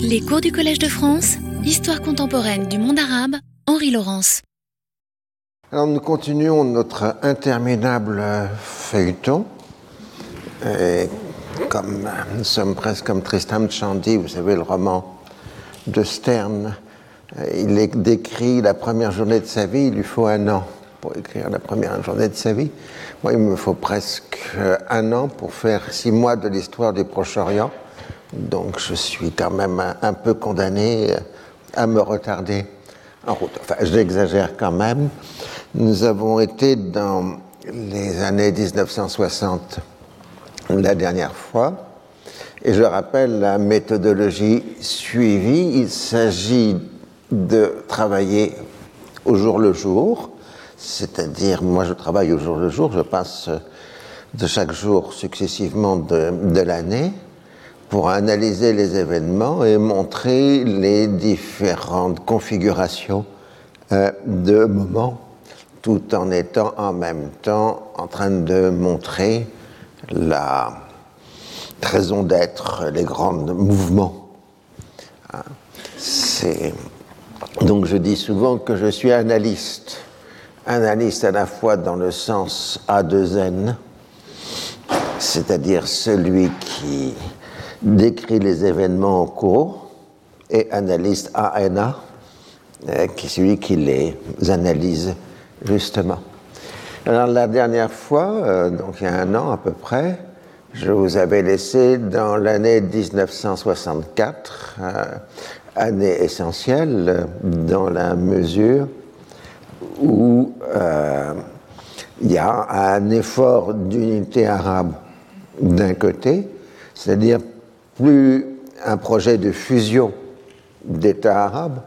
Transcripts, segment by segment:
Les cours du Collège de France, Histoire contemporaine du monde arabe, Henri Laurence. Alors nous continuons notre interminable feuilleton. Et comme nous sommes presque comme Tristam Shandy, vous savez, le roman de Stern, il est décrit la première journée de sa vie, il lui faut un an pour écrire la première journée de sa vie. Moi, il me faut presque un an pour faire six mois de l'histoire du Proche-Orient. Donc je suis quand même un, peu condamné à me retarder en route. Enfin, j'exagère quand même. Nous avons été dans les années 1960 la dernière fois. Et je rappelle la méthodologie suivie. Il s'agit de travailler au jour le jour, c'est-à-dire moi je travaille au jour le jour, je passe de chaque jour successivement de, de l'année pour analyser les événements et montrer les différentes configurations euh, de moments, tout en étant en même temps en train de montrer la raison d'être, les grands mouvements. Hein. Donc je dis souvent que je suis analyste, analyste à la fois dans le sens A2N, c'est-à-dire celui qui décrit les événements en cours, et analyste ANA, euh, qui est celui qui les analyse justement. Alors la dernière fois, euh, donc il y a un an à peu près, je vous avais laissé dans l'année 1964, euh, année essentielle dans la mesure où il y a un effort d'unité arabe d'un côté, c'est-à-dire plus un projet de fusion d'États arabes,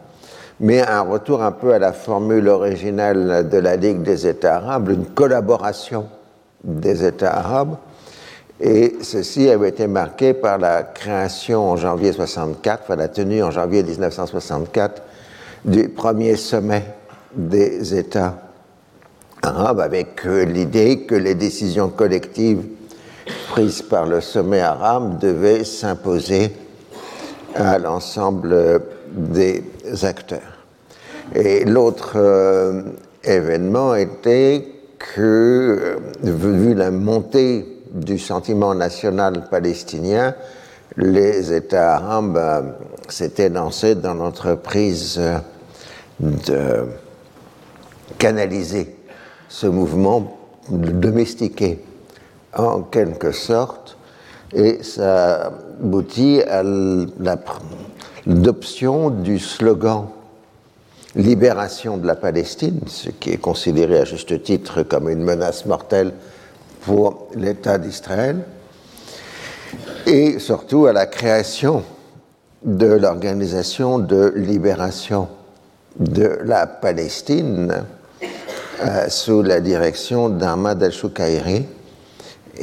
mais un retour un peu à la formule originale de la Ligue des États arabes, une collaboration des États arabes. Et ceci avait été marqué par la création en janvier 64, enfin la tenue en janvier 1964 du premier sommet des États arabes, avec l'idée que les décisions collectives prise par le sommet arabe devait s'imposer à l'ensemble des acteurs. Et l'autre euh, événement était que, euh, vu la montée du sentiment national palestinien, les États arabes euh, s'étaient lancés dans l'entreprise de canaliser ce mouvement, de domestiquer en quelque sorte, et ça aboutit à l'adoption du slogan Libération de la Palestine, ce qui est considéré à juste titre comme une menace mortelle pour l'État d'Israël, et surtout à la création de l'organisation de libération de la Palestine euh, sous la direction d'Ahmad al-Shukairi,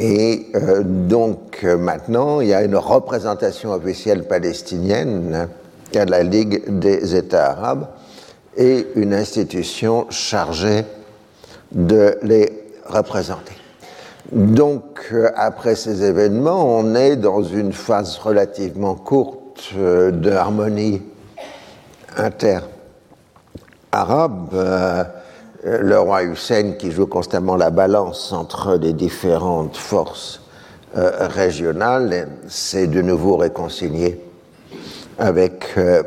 et euh, donc euh, maintenant, il y a une représentation officielle palestinienne à la Ligue des États arabes et une institution chargée de les représenter. Donc, euh, après ces événements, on est dans une phase relativement courte de harmonie inter-arabe le roi Hussein qui joue constamment la balance entre les différentes forces euh, régionales s'est de nouveau réconcilié avec euh,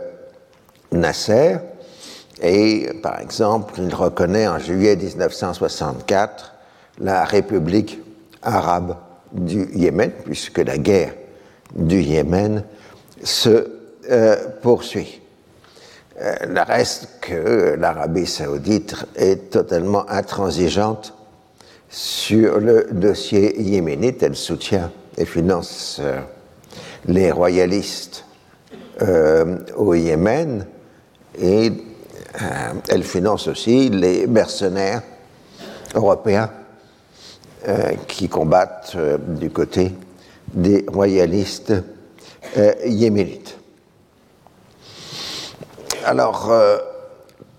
Nasser et par exemple il reconnaît en juillet 1964 la République arabe du Yémen puisque la guerre du Yémen se euh, poursuit. Euh, reste que l'Arabie saoudite est totalement intransigeante sur le dossier yéménite. Elle soutient et finance euh, les royalistes euh, au Yémen et elle finance aussi les mercenaires européens qui combattent du côté des royalistes yéménites. Alors, euh,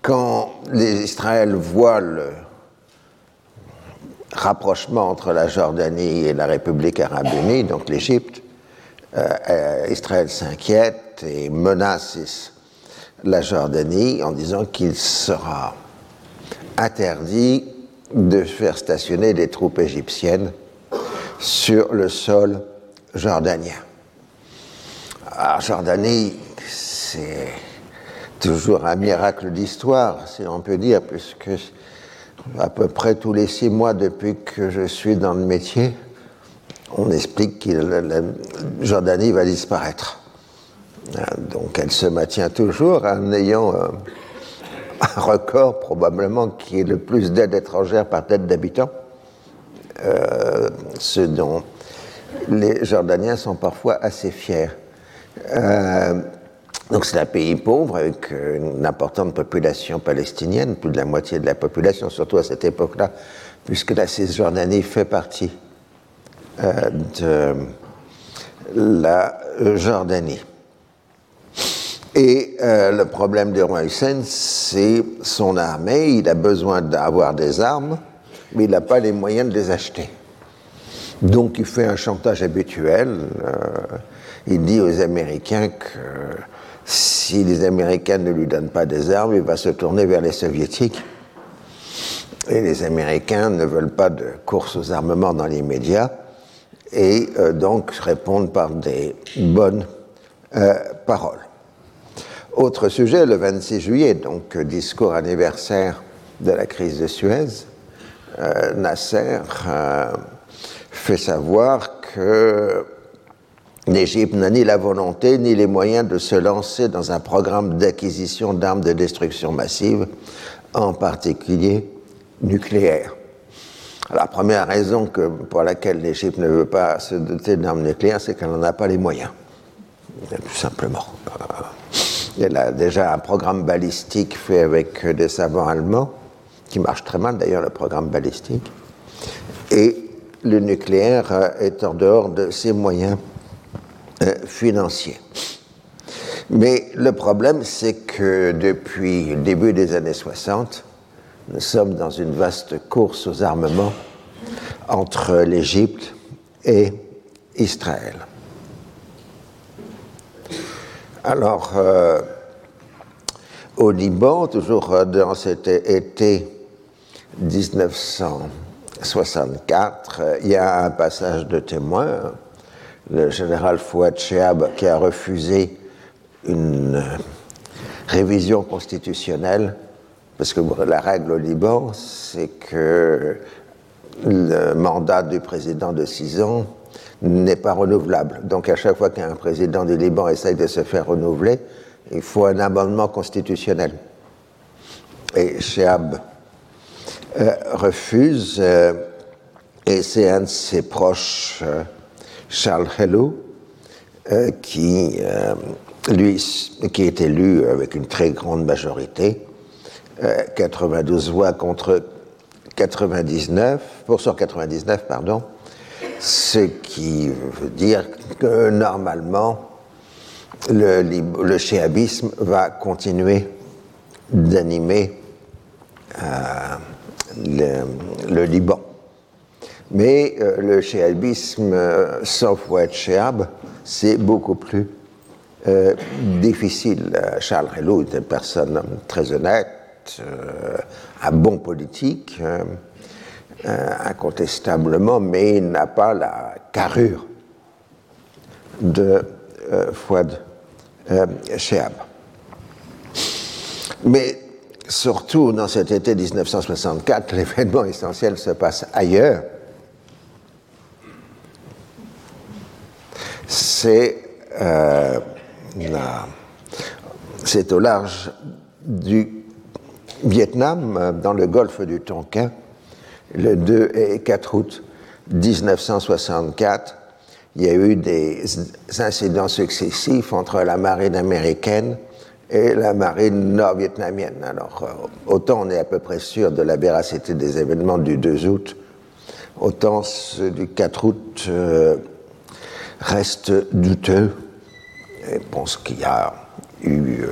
quand Israël voient le rapprochement entre la Jordanie et la République arabe unie, donc l'Égypte, euh, euh, Israël s'inquiète inquiète et menace la Jordanie en disant qu'il sera interdit de faire stationner des troupes égyptiennes sur le sol jordanien. Alors, Jordanie, c'est toujours un miracle d'histoire, si on peut dire, puisque à peu près tous les six mois depuis que je suis dans le métier, on explique que la Jordanie va disparaître. Donc elle se maintient toujours en ayant euh, un record probablement qui est le plus d'aide étrangère par tête d'habitant, euh, ce dont les Jordaniens sont parfois assez fiers. Euh, donc c'est un pays pauvre avec une importante population palestinienne, plus de la moitié de la population, surtout à cette époque-là, puisque la Cisjordanie fait partie euh, de la Jordanie. Et euh, le problème du roi Hussein, c'est son armée. Il a besoin d'avoir des armes, mais il n'a pas les moyens de les acheter. Donc il fait un chantage habituel. Euh, il dit aux Américains que si les Américains ne lui donnent pas des armes, il va se tourner vers les Soviétiques. Et les Américains ne veulent pas de course aux armements dans l'immédiat et euh, donc répondent par des bonnes euh, paroles. Autre sujet, le 26 juillet, donc discours anniversaire de la crise de Suez, euh, Nasser fait savoir que l'Égypte n'a ni la volonté ni les moyens de se lancer dans un programme d'acquisition d'armes de destruction massive, en particulier nucléaires. La première raison pour laquelle l'Égypte ne veut pas se doter d'armes nucléaires, c'est qu'elle n'en a pas les moyens. Tout simplement. Elle a déjà un programme balistique fait avec des savants allemands, qui marche très mal d'ailleurs, le programme balistique. Et le nucléaire est en dehors de ses moyens euh, financiers. Mais le problème, c'est que depuis le début des années 60, nous sommes dans une vaste course aux armements entre l'Égypte et Israël. Alors, euh, au Liban, toujours dans cet été 1964, il y a un passage de témoin, le général Fouad Chehab qui a refusé une révision constitutionnelle parce que la règle au Liban, c'est que le mandat du président de six ans n'est pas renouvelable. Donc à chaque fois qu'un président du Liban essaye de se faire renouveler, il faut un amendement constitutionnel. Et Chehab euh, refuse, euh, et c'est un de ses proches, euh, Charles Hello, qui, lui, qui est élu avec une très grande majorité, 92 euh, voix contre 99, pour 199, pardon, ce qui veut dire que normalement, le, le va continuer d'animer euh, le, Liban. Mais euh, le chéabisme sans être chéab, c'est beaucoup plus difficile. Charles Hello est une personne très honnête, euh, un bon politique, euh, euh, incontestablement, mais il n'a pas la carrure de Fouad Chehab. Mais surtout dans cet été 1964, l'événement essentiel se passe ailleurs. C'est c'est au large du Vietnam, euh, dans le golfe du Tonkin, le 2 et 4 août 1964, il y a eu des incidents successifs entre la marine américaine et la marine nord-vietnamienne. Alors, euh, autant on est à peu près sûr de la véracité des événements du 2 août, autant ceux du 4 août euh, restent douteux. Et pense qu'il y a eu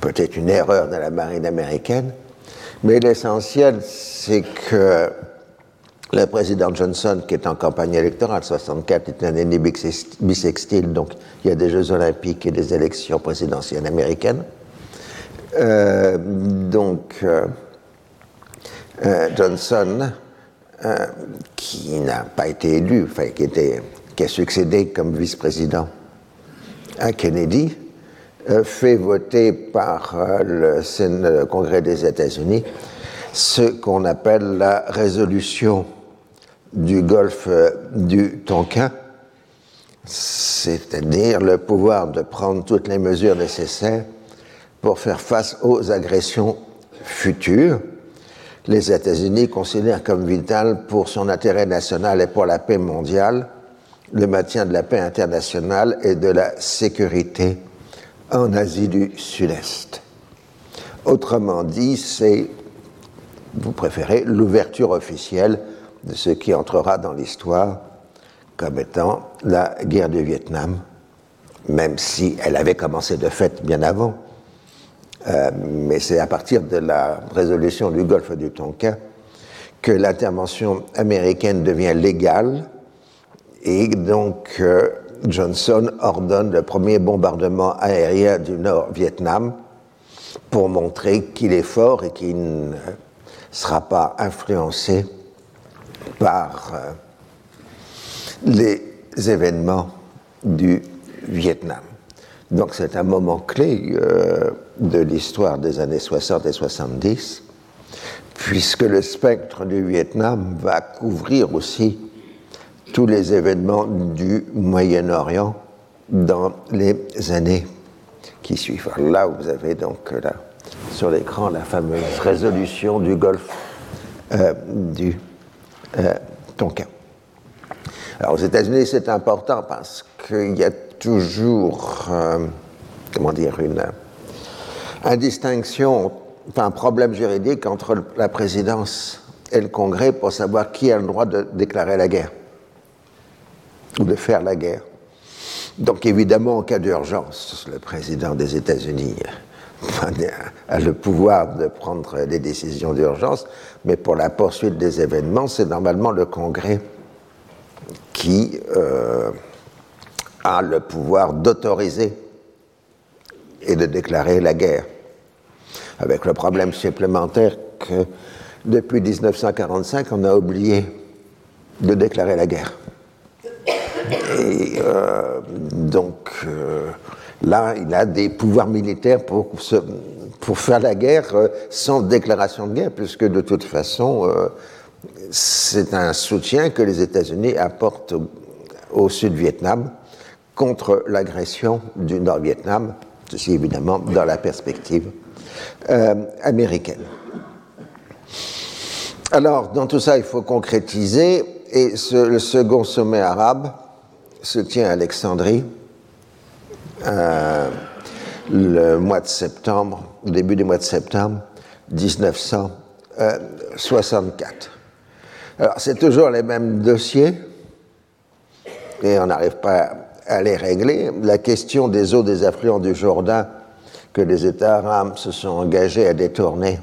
peut-être une erreur de la marine américaine, mais l'essentiel, c'est que Le président Johnson, qui est en campagne électorale, 64 est une année bisextile, donc il y a des Jeux olympiques et des élections présidentielles américaines. Euh, donc, euh, euh, Johnson, qui n'a pas été élu, enfin, qui, était, qui a succédé comme vice-président à Kennedy, fait voter par le, le Congrès des États-Unis ce qu'on appelle la résolution du golfe du Tonkin, c'est-à-dire le pouvoir de prendre toutes les mesures nécessaires pour faire face aux agressions futures. Les États-Unis considèrent comme vital pour son intérêt national et pour la paix mondiale le maintien de la paix internationale et de la sécurité en Asie du Sud-Est. Autrement dit, c'est, vous préférez, l'ouverture officielle de ce qui entrera dans l'histoire comme étant la guerre du Vietnam, même si elle avait commencé de fait bien avant. Euh, mais c'est à partir de la résolution du golfe du Tonkin que l'intervention américaine devient légale et donc euh, Johnson ordonne le premier bombardement aérien du Nord-Vietnam pour montrer qu'il est fort et qu'il ne sera pas influencé par euh, les événements du Vietnam. Donc c'est un moment clé euh, de l'histoire des années 60 et 70, puisque le spectre du Vietnam va couvrir aussi tous les événements du Moyen-Orient dans les années qui suivent. là, vous avez donc là, sur l'écran la fameuse résolution du golfe euh, du euh, Tonkin. Alors aux États-Unis, c'est important parce qu'il y a toujours, euh, comment dire, une, distinction, enfin un problème juridique entre la présidence et le Congrès pour savoir qui a le droit de déclarer la guerre ou de faire la guerre. Donc évidemment, en cas d'urgence, le président des États-Unis a le pouvoir de prendre des décisions d'urgence, mais pour la poursuite des événements, c'est normalement le Congrès qui euh, a le pouvoir d'autoriser et de déclarer la guerre. Avec le problème supplémentaire que depuis 1945, on a oublié de déclarer la guerre. Et euh, donc euh, là, il a des pouvoirs militaires pour, faire la guerre sans déclaration de guerre, puisque de toute façon, c'est un soutien que les États-Unis apportent au, Sud-Vietnam contre l'agression du Nord-Vietnam, ceci évidemment dans la perspective euh, américaine. Alors, dans tout ça, il faut concrétiser, et le second sommet arabe se tient à Alexandrie euh, le mois de septembre, début du mois de septembre 1964. Alors, c'est toujours les mêmes dossiers, et on n'arrive pas à les régler. La question des eaux des affluents du Jourdain, que les États arabes se sont engagés à détourner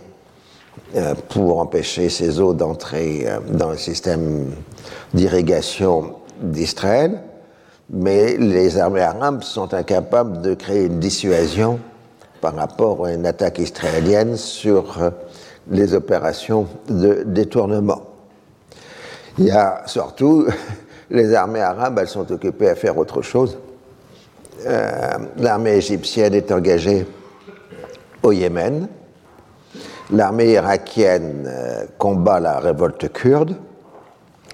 euh, pour empêcher ces eaux d'entrer euh, dans le système d'irrigation d'Israël, mais les armées arabes sont incapables de créer une dissuasion par rapport à une attaque israélienne sur euh, les opérations de détournement. Il y a surtout les armées arabes, elles sont occupées à faire autre chose. Euh, l'armée égyptienne est engagée au Yémen. L'armée irakienne euh, combat la révolte kurde.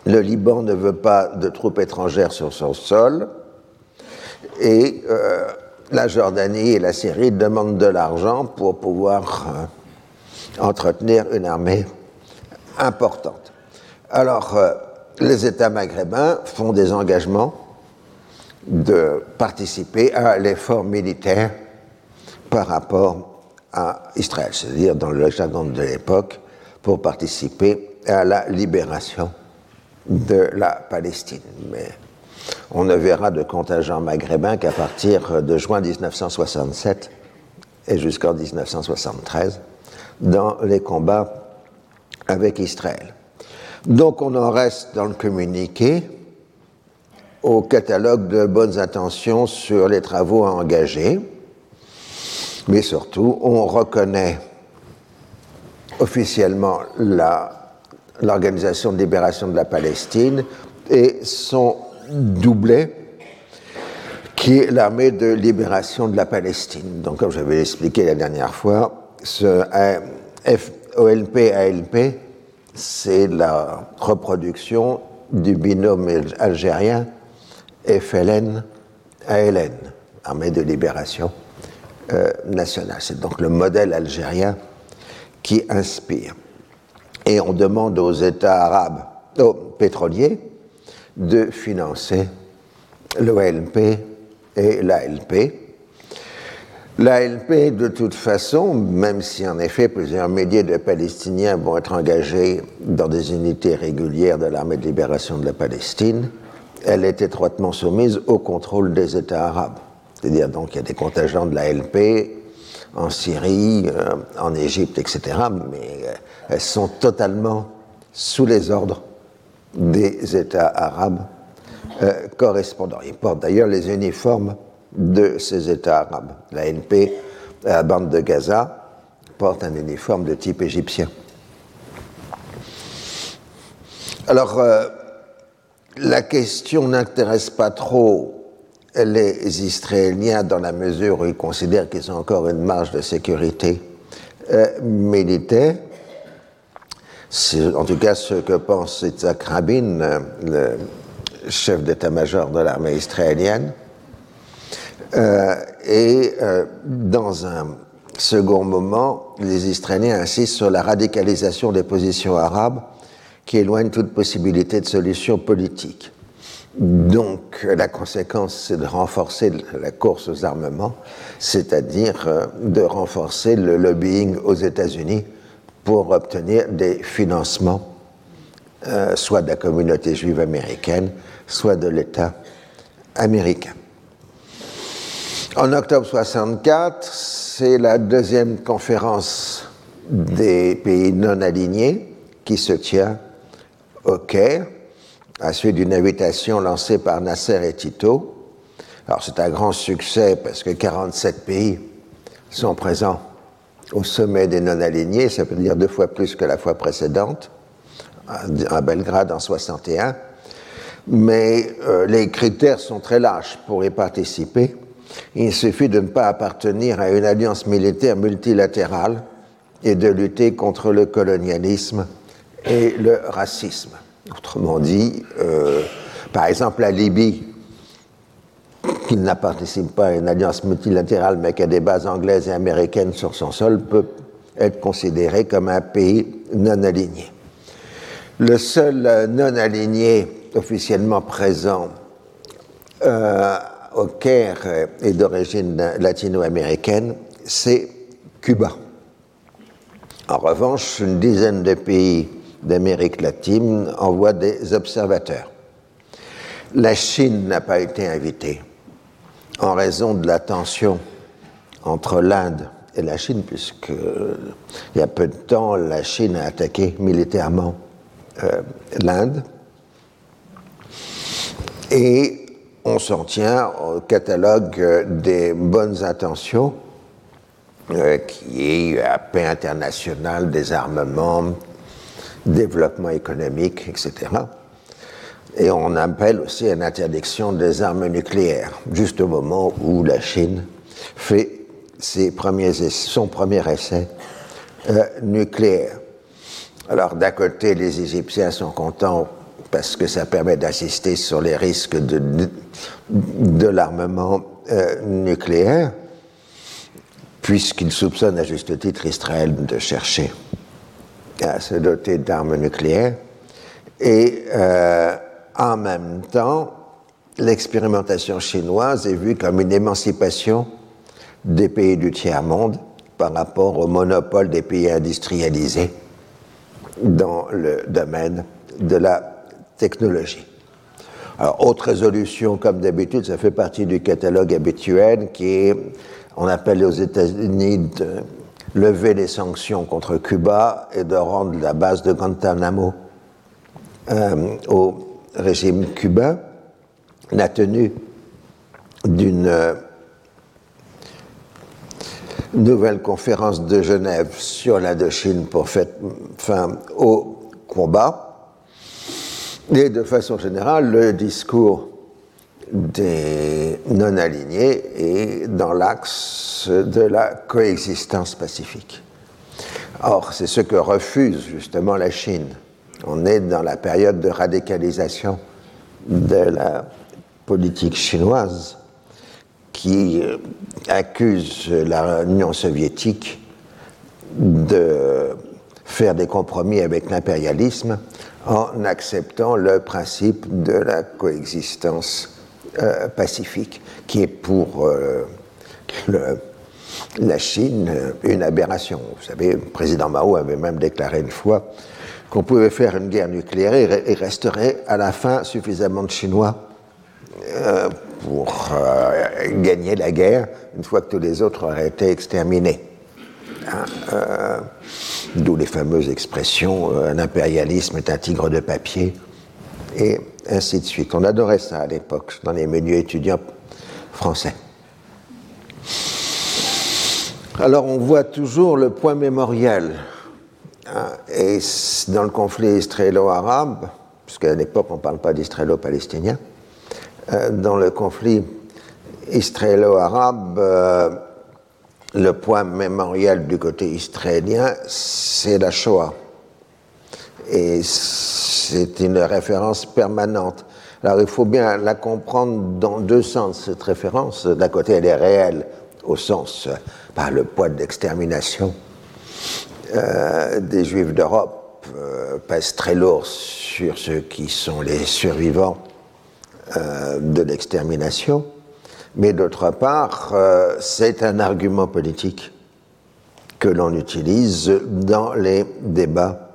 Le Liban ne veut pas de troupes étrangères sur son sol. Et euh, la Jordanie et la Syrie demandent de l'argent pour pouvoir entretenir une armée importante. Alors, euh, les États maghrébins font des engagements de participer à l'effort militaire par rapport à Israël, c'est-à-dire dans le jargon de l'époque, pour participer à la libération de la Palestine. Mais on ne verra de contingent maghrébin qu'à partir de juin 1967 et jusqu'en 1973 dans les combats avec Israël. Donc on en reste dans le communiqué au catalogue de bonnes intentions sur les travaux à engager, mais surtout on reconnaît officiellement l'Organisation de libération de la Palestine et son doublé, qui est l'armée de libération de la Palestine. Donc, comme j'avais expliqué la dernière fois, ce OLP-ALP, c'est la reproduction du binôme algérien FLN-ALN, armée de libération euh, nationale. C'est donc le modèle algérien qui inspire. Et on demande aux États arabes, aux pétroliers, de financer l'OLP et l'ALP. L'ALP, de toute façon, même si en effet plusieurs milliers de Palestiniens vont être engagés dans des unités régulières de l'armée de libération de la Palestine, elle est étroitement soumise au contrôle des États arabes. C'est-à-dire donc il y a des contingents de l'ALP en Syrie, euh, en Égypte, etc., mais euh, elles sont totalement sous les ordres des États arabes euh, correspondants. Ils portent d'ailleurs les uniformes de ces États arabes. La NP, la bande de Gaza, porte un uniforme de type égyptien. Alors, la question n'intéresse pas trop les Israéliens dans la mesure où ils considèrent qu'ils ont encore une marge de sécurité euh, militaire. C'est en tout cas ce que pense Yitzhak Rabin, euh, le chef d'état-major de l'armée israélienne. Euh, et dans un second moment, les Israéliens insistent sur la radicalisation des positions arabes qui éloignent toute possibilité de solution politique. Donc la conséquence, c'est de renforcer la course aux armements, c'est-à-dire euh, de renforcer le lobbying aux États-Unis pour obtenir des financements, euh, soit de la communauté juive américaine, soit de l'État américain. En octobre 64, c'est la deuxième conférence des pays non alignés qui se tient au Caire à suite d'une invitation lancée par Nasser et Tito. Alors c'est un grand succès parce que 47 pays sont présents au sommet des non-alignés, ça veut dire deux fois plus que la fois précédente, à Belgrade en 61. Mais euh, les critères sont très larges pour y participer. Il suffit de ne pas appartenir à une alliance militaire multilatérale et de lutter contre le colonialisme et le racisme. Autrement dit, euh, par exemple, la Libye, qui n'a participe pas à une alliance multilatérale mais qui a des bases anglaises et américaines sur son sol, peut être considérée comme un pays non aligné. Le seul non aligné officiellement présent euh, au Caire et d'origine latino-américaine, c'est Cuba. En revanche, une dizaine de pays d'Amérique latine envoie des observateurs. La Chine n'a pas été invitée en raison de la tension entre l'Inde et la Chine, puisque il y a peu de temps, la Chine a attaqué militairement euh, l'Inde. Et on s'en tient au catalogue des bonnes intentions, euh, qui est la paix internationale, désarmement, développement économique, etc. Et on appelle aussi à une interdiction des armes nucléaires, juste au moment où la Chine fait ses premiers son premier essai euh, nucléaire. Alors d'un côté, les Égyptiens sont contents parce que ça permet d'assister sur les risques de, de, l'armement euh, nucléaire, puisqu'ils soupçonnent à juste titre Israël de chercher à se doter d'armes nucléaires. Et euh, en même temps, l'expérimentation chinoise est vue comme une émancipation des pays du tiers-monde par rapport au monopole des pays industrialisés dans le domaine de la technologie. Alors, autre résolution, comme d'habitude, ça fait partie du catalogue habituel qui est, on appelle aux États-Unis lever les sanctions contre Cuba et de rendre la base de Guantanamo au régime cubain, la tenue d'une nouvelle conférence de Genève sur l'Indochine pour faire fin au combat. Et de façon générale, le discours des non-alignés est dans l'axe de la coexistence pacifique. Or, c'est ce que refuse justement la Chine. On est dans la période de radicalisation de la politique chinoise qui euh, accuse l'Union soviétique de faire des compromis avec l'impérialisme en acceptant le principe de la coexistence euh, pacifique, qui est pour euh, la Chine une aberration. Vous savez, le président Mao avait même déclaré une fois qu'on pouvait faire une guerre nucléaire et resterait à la fin suffisamment de Chinois pour euh, gagner la guerre une fois que tous les autres auraient été exterminés. Hein, euh, d'où les fameuses expressions euh, un impérialisme est un tigre de papier et ainsi de suite. On adorait ça à l'époque dans les menus étudiants français. Alors on voit toujours le point mémoriel. Hein, et dans le conflit israélo-arabe, puisqu'à l'époque on ne parle pas d'israélo-palestinien, euh, dans le conflit israélo-arabe, euh, le point mémorial du côté israélien, c'est la Shoah. Et c'est une référence permanente. Alors il faut bien la comprendre dans deux sens, cette référence. D'un côté, elle est réelle, au sens, par le poids de l'extermination euh, des Juifs d'Europe, pèse très lourd sur ceux qui sont les survivants euh, de l'extermination, mais d'autre part, euh, c'est un argument politique que l'on utilise dans les débats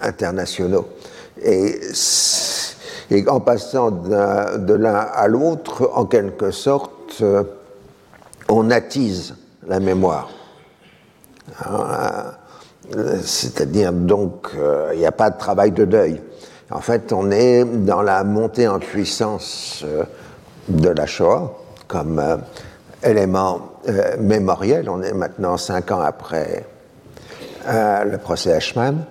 internationaux. Et, en passant de l'un à l'autre, en quelque sorte, euh, on attise la mémoire. C'est-à-dire, donc, il n'y a pas de travail de deuil. En fait, on est dans la montée en puissance euh, de la Shoah comme euh, élément euh, mémoriel. On est maintenant cinq ans après le procès Eichmann.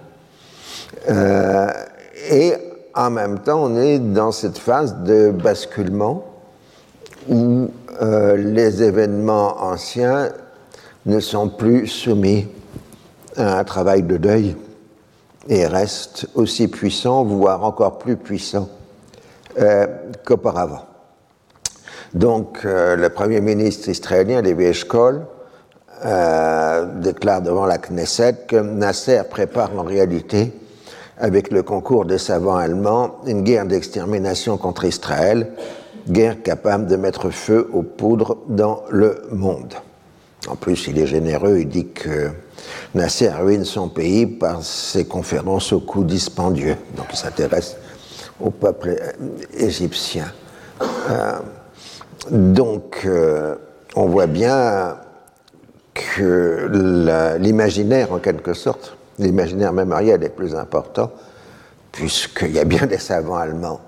Et en même temps, on est dans cette phase de basculement où les événements anciens ne sont plus soumis à un travail de deuil et reste aussi puissant, voire encore plus puissant euh, qu'auparavant. Donc, euh, le Premier ministre israélien, Levi Eshkol, euh, déclare devant la Knesset que Nasser prépare en réalité, avec le concours des savants allemands, une guerre d'extermination contre Israël, guerre capable de mettre feu aux poudres dans le monde. En plus, il est généreux, il dit que Nasser ruine son pays par ses conférences au coût dispendieux. Donc il s'intéresse au peuple égyptien. Euh, donc euh, on voit bien que l'imaginaire, en quelque sorte, l'imaginaire mémoriel est plus important, puisqu'il y a bien des savants allemands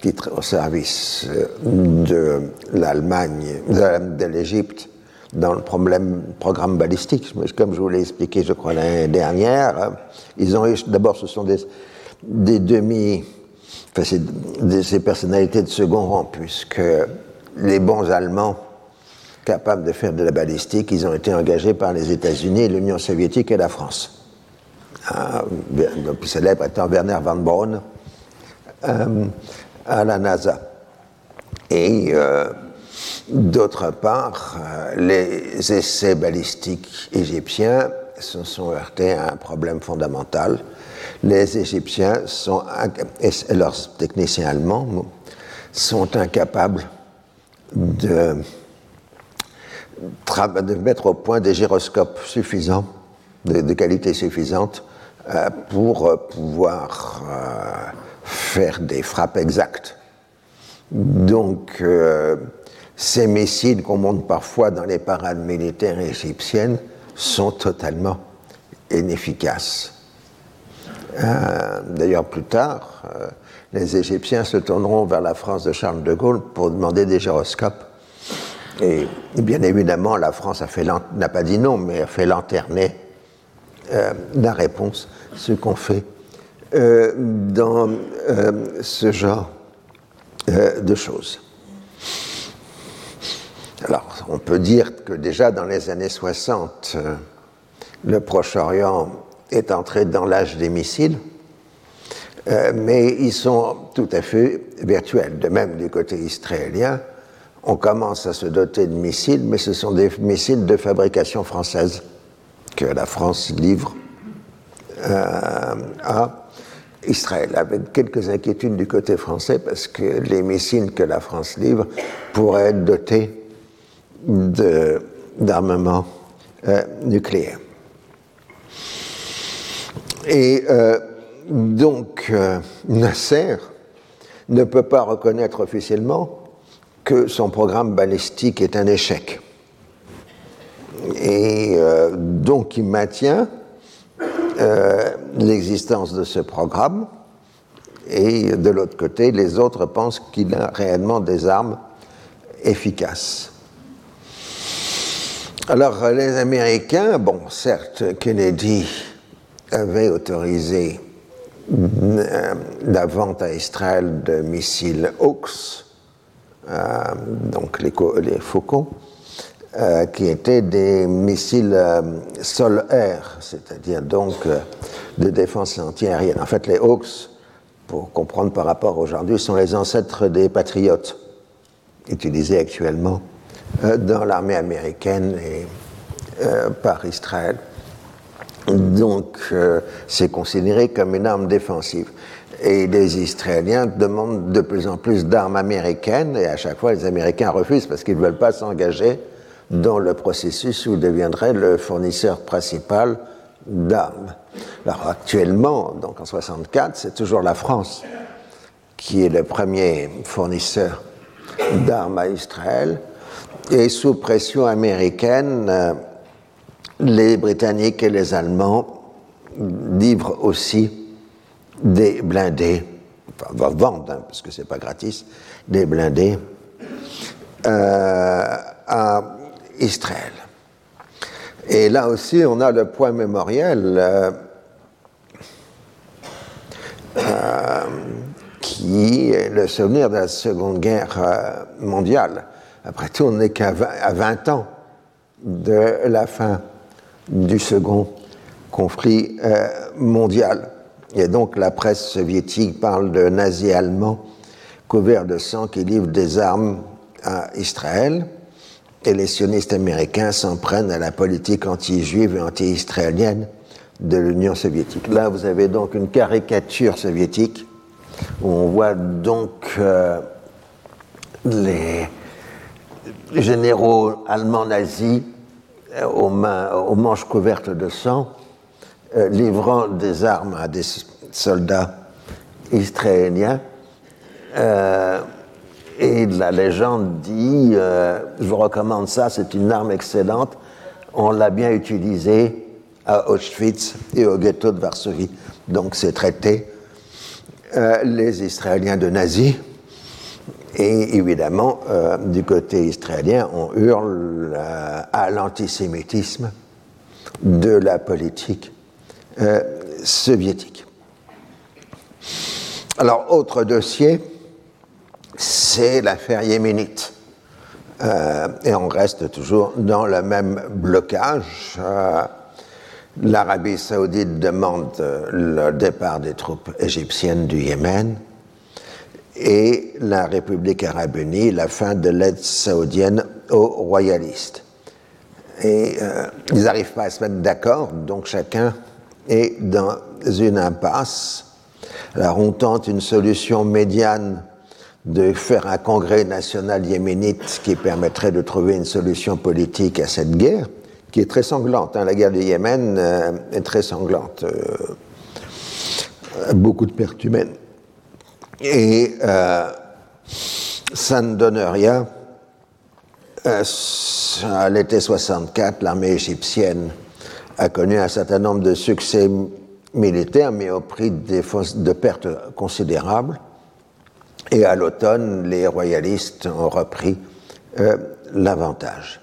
qui au service de l'Allemagne, de l'Égypte, dans le problème, programme balistique. Comme je vous l'ai expliqué, je crois, l'année dernière, ils ont d'abord, ce sont des, demi, enfin, des, ces personnalités de second rang, puisque les bons Allemands capables de faire de la balistique, ils ont été engagés par les États-Unis, l'Union soviétique et la France. Ah, le plus célèbre étant Werner von Braun euh, à la NASA. Et euh, D'autre part, euh, les essais balistiques égyptiens se sont heurtés à un problème fondamental. Les Égyptiens sont, et leurs techniciens allemands sont incapables de, de mettre au point des gyroscopes suffisants, de, qualité suffisante, euh, pour pouvoir euh, faire des frappes exactes. Donc, ces missiles qu'on monte parfois dans les parades militaires égyptiennes sont totalement inefficaces. D'ailleurs, plus tard, les Égyptiens se tourneront vers la France de Charles de Gaulle pour demander des gyroscopes. Et, bien évidemment, la France n'a pas dit non, mais a fait lanterner la réponse, ce qu'on fait dans ce genre de choses. Alors, on peut dire que déjà dans les années 60, euh, le Proche-Orient est entré dans l'âge des missiles, euh, mais ils sont tout à fait virtuels. De même, du côté israélien, on commence à se doter de missiles, mais ce sont des missiles de fabrication française que la France livre euh, à Israël, avec quelques inquiétudes du côté français, parce que les missiles que la France livre pourraient être dotés d'armement euh, nucléaire. Et euh, donc, euh, Nasser ne peut pas reconnaître officiellement que son programme balistique est un échec. Et donc, il maintient l'existence de ce programme. Et de l'autre côté, les autres pensent qu'il a réellement des armes efficaces. Alors, les Américains, bon, certes, Kennedy avait autorisé euh, la vente à Israël de missiles Hawks, euh, donc les, les euh, qui étaient des missiles sol-air, c'est-à-dire donc de défense antiaérienne. En fait, les Hawks, pour comprendre par rapport aujourd'hui, sont les ancêtres des patriotes utilisés actuellement euh, dans l'armée américaine et euh, par Israël. Donc, euh, c'est considéré comme une arme défensive. Et les Israéliens demandent de plus en plus d'armes américaines, et à chaque fois, les Américains refusent parce qu'ils ne veulent pas s'engager dans le processus où ils deviendraient le fournisseur principal d'armes. Alors, actuellement, donc en 64, c'est toujours la France qui est le premier fournisseur d'armes à Israël. Et sous pression américaine, euh, les Britanniques et les Allemands livrent aussi des blindés, enfin, vendent, hein, parce que c'est pas gratis, des blindés euh, à Israël. Et là aussi, on a le point mémoriel euh, qui est le souvenir de la Seconde Guerre mondiale. Après tout, on n'est qu'à 20 ans de la fin du second conflit euh, mondial. Et donc la presse soviétique parle de nazis allemands couverts de sang qui livrent des armes à Israël. Et les sionistes américains s'en prennent à la politique anti-juive et anti-israélienne de l'Union soviétique. Là, vous avez donc une caricature soviétique où on voit donc euh, les, généraux allemands nazis euh, aux, mains, aux manches couvertes de sang, euh, livrant des armes à des soldats israéliens. Et la légende dit, je vous recommande ça, c'est une arme excellente, on l'a bien utilisée à Auschwitz et au ghetto de Varsovie. Donc c'est traité les Israéliens de nazis et évidemment, euh, du côté israélien, on hurle euh, à l'antisémitisme de la politique euh, soviétique. Alors, autre dossier, c'est l'affaire yéménite. et on reste toujours dans le même blocage. L'Arabie saoudite demande le départ des troupes égyptiennes du Yémen et la République arabe unie la fin de l'aide saoudienne aux royalistes. Et euh, ils n'arrivent pas à se mettre d'accord, donc chacun est dans une impasse. Alors on tente une solution médiane de faire un congrès national yéménite qui permettrait de trouver une solution politique à cette guerre, qui est très sanglante. Hein. La guerre du Yémen euh, est très sanglante. Euh, beaucoup de pertes humaines. Et euh, ça ne donne rien. À l'été 64, l'armée égyptienne a connu un certain nombre de succès militaire, mais au prix de pertes considérables. Et à l'automne, les royalistes ont repris euh, l'avantage.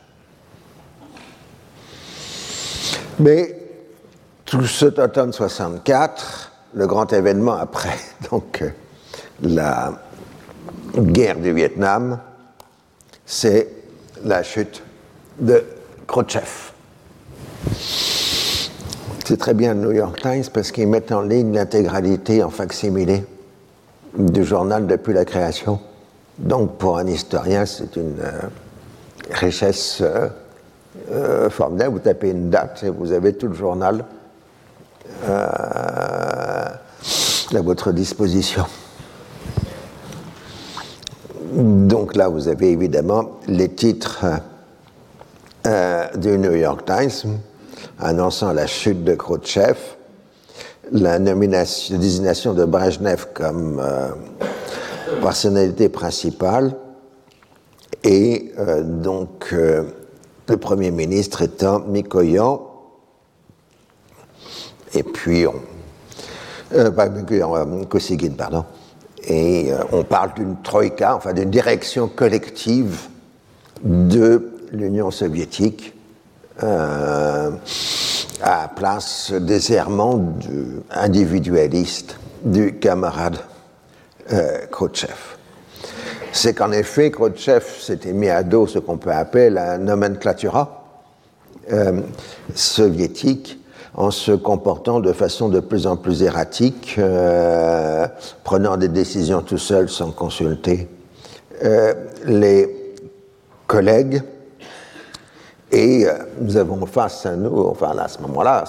Mais tout cet automne 64, le grand événement après donc, euh, la guerre du Vietnam, c'est la chute de Khrouchtchev. C'est très bien le New York Times parce qu'ils mettent en ligne l'intégralité en facsimilé du journal depuis la création. Donc pour un historien, c'est une euh, richesse euh, euh, formidable. Vous tapez une date et vous avez tout le journal à votre disposition. Donc là, vous avez évidemment les titres du New York Times annonçant la chute de Khrouchtchev, la nomination, désignation de Brezhnev comme euh, personnalité principale, et euh, donc euh, le Premier ministre étant Mikoyan, et puis on. Kosygin, pardon. Et on parle d'une troïka, enfin d'une direction collective de l'Union soviétique à place des errements du, individualiste du camarade euh, Khrouchtchev. C'est qu'en effet, Khrouchtchev s'était mis à dos ce qu'on peut appeler la nomenclatura euh, soviétique en se comportant de façon de plus en plus erratique, euh, prenant des décisions tout seul sans consulter les collègues et euh, nous avons face à nous, enfin à ce moment-là,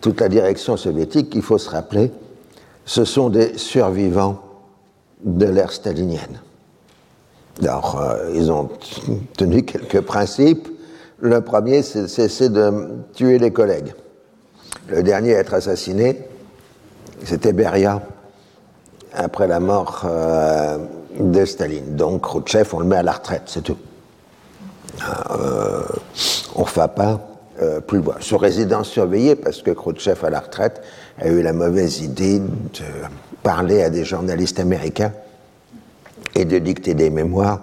toute la direction soviétique, il faut se rappeler, ce sont des survivants de l'ère stalinienne. Alors, euh, ils ont tenu quelques principes. Le premier, c'est de tuer les collègues. Le dernier à être assassiné, c'était Beria, après la mort euh, de Staline. Donc, Khrouchtchev, on le met à la retraite, c'est tout. Euh, on ne va pas euh, plus loin. Sous résidence surveillée, parce que Khrouchtchev, à la retraite, a eu la mauvaise idée de parler à des journalistes américains et de dicter des mémoires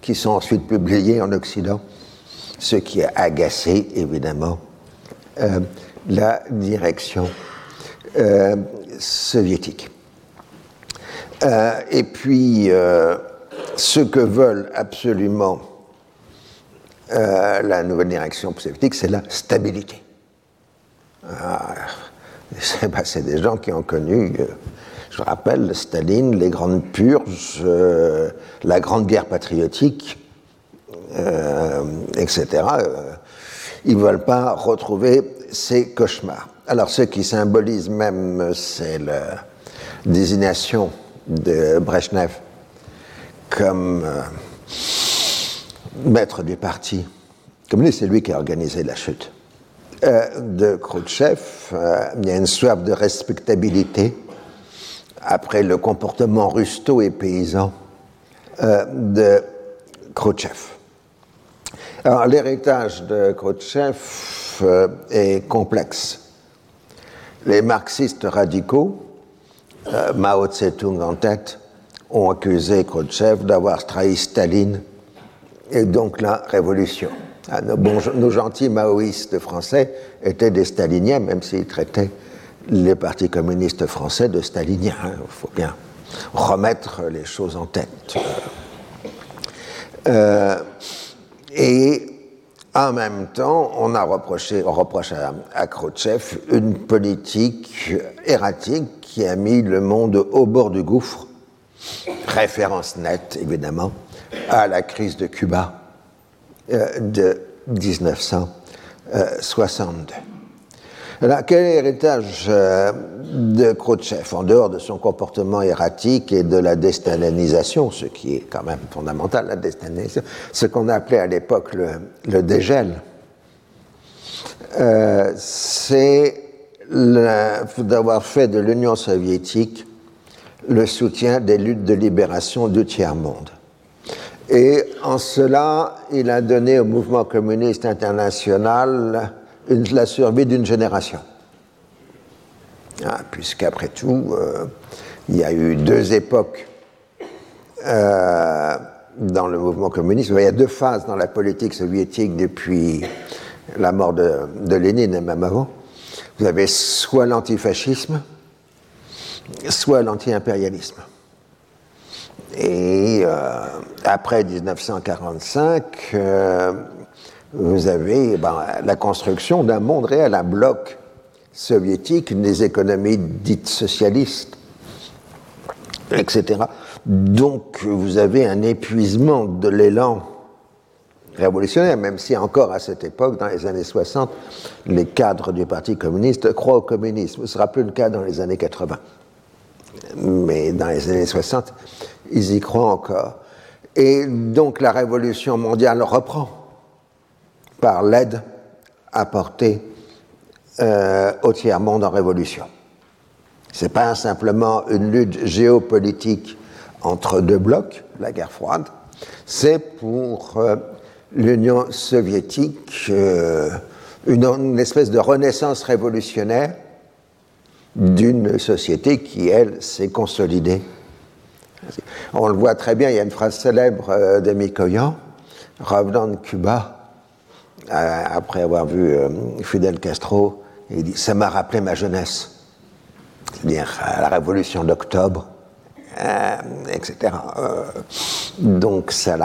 qui sont ensuite publiées en Occident, ce qui a agacé évidemment euh, la direction soviétique. et puis, ce que veulent absolument euh, la nouvelle direction soviétique, c'est la stabilité. Ah, c'est des gens qui ont connu, euh, je rappelle, Staline, les grandes purges, euh, la grande guerre patriotique, etc. ils ne veulent pas retrouver ces cauchemars. Alors, ce qui symbolise même, c'est la désignation de Brezhnev comme maître du parti lui, c'est lui qui a organisé la chute euh, de Khrouchtchev. Euh, il y a une soif de respectabilité après le comportement rusto et paysan euh, de Khrouchtchev. Alors, l'héritage de Khrouchtchev est complexe. Les marxistes radicaux, Mao Tse-tung en tête, ont accusé Khrouchtchev d'avoir trahi Staline et donc la révolution. Ah, nos, gentils maoïstes français étaient des staliniens, même s'ils traitaient les partis communistes français de staliniens. Il faut bien remettre les choses en tête. Euh, et en même temps, on a reproché, reproche à, à Khrouchtchev une politique erratique qui a mis le monde au bord du gouffre. Référence nette, évidemment, à la crise de Cuba euh, de 1962. Alors, quel est l'héritage euh, de Khrouchtchev, en dehors de son comportement erratique et de la déstalinisation, ce qui est quand même fondamental, la déstalinisation, ce qu'on appelait à l'époque le, dégel, euh, c'est d'avoir fait de l'Union soviétique le soutien des luttes de libération du tiers-monde. Et en cela, il a donné au mouvement communiste international la survie d'une génération. hein, puisqu'après tout, il y a eu deux époques dans le mouvement communiste. Il y a deux phases dans la politique soviétique depuis la mort de, de Lénine et même avant. Vous avez soit l'antifascisme, soit l'anti-impérialisme. Et euh, après 1945, euh, vous avez ben, la construction d'un monde réel, un bloc soviétique, des économies dites socialistes, etc. Donc vous avez un épuisement de l'élan révolutionnaire, même si encore à cette époque, dans les années 60, les cadres du Parti communiste croient au communisme. Ce ne sera plus le cas dans les années 80. Mais dans les années 60, ils y croient encore. Et donc la révolution mondiale reprend par l'aide apportée euh, au tiers-monde en révolution. Ce n'est pas simplement une lutte géopolitique entre deux blocs, la guerre froide, c'est pour euh, l'Union soviétique euh, une, espèce de renaissance révolutionnaire d'une société qui, elle, s'est consolidée. On le voit très bien, il y a une phrase célèbre euh, de Mikoyan, revenant de Cuba, euh, après avoir vu Fidel Castro, il dit Ça m'a rappelé ma jeunesse, c'est-à-dire la révolution d'octobre, etc. donc, ça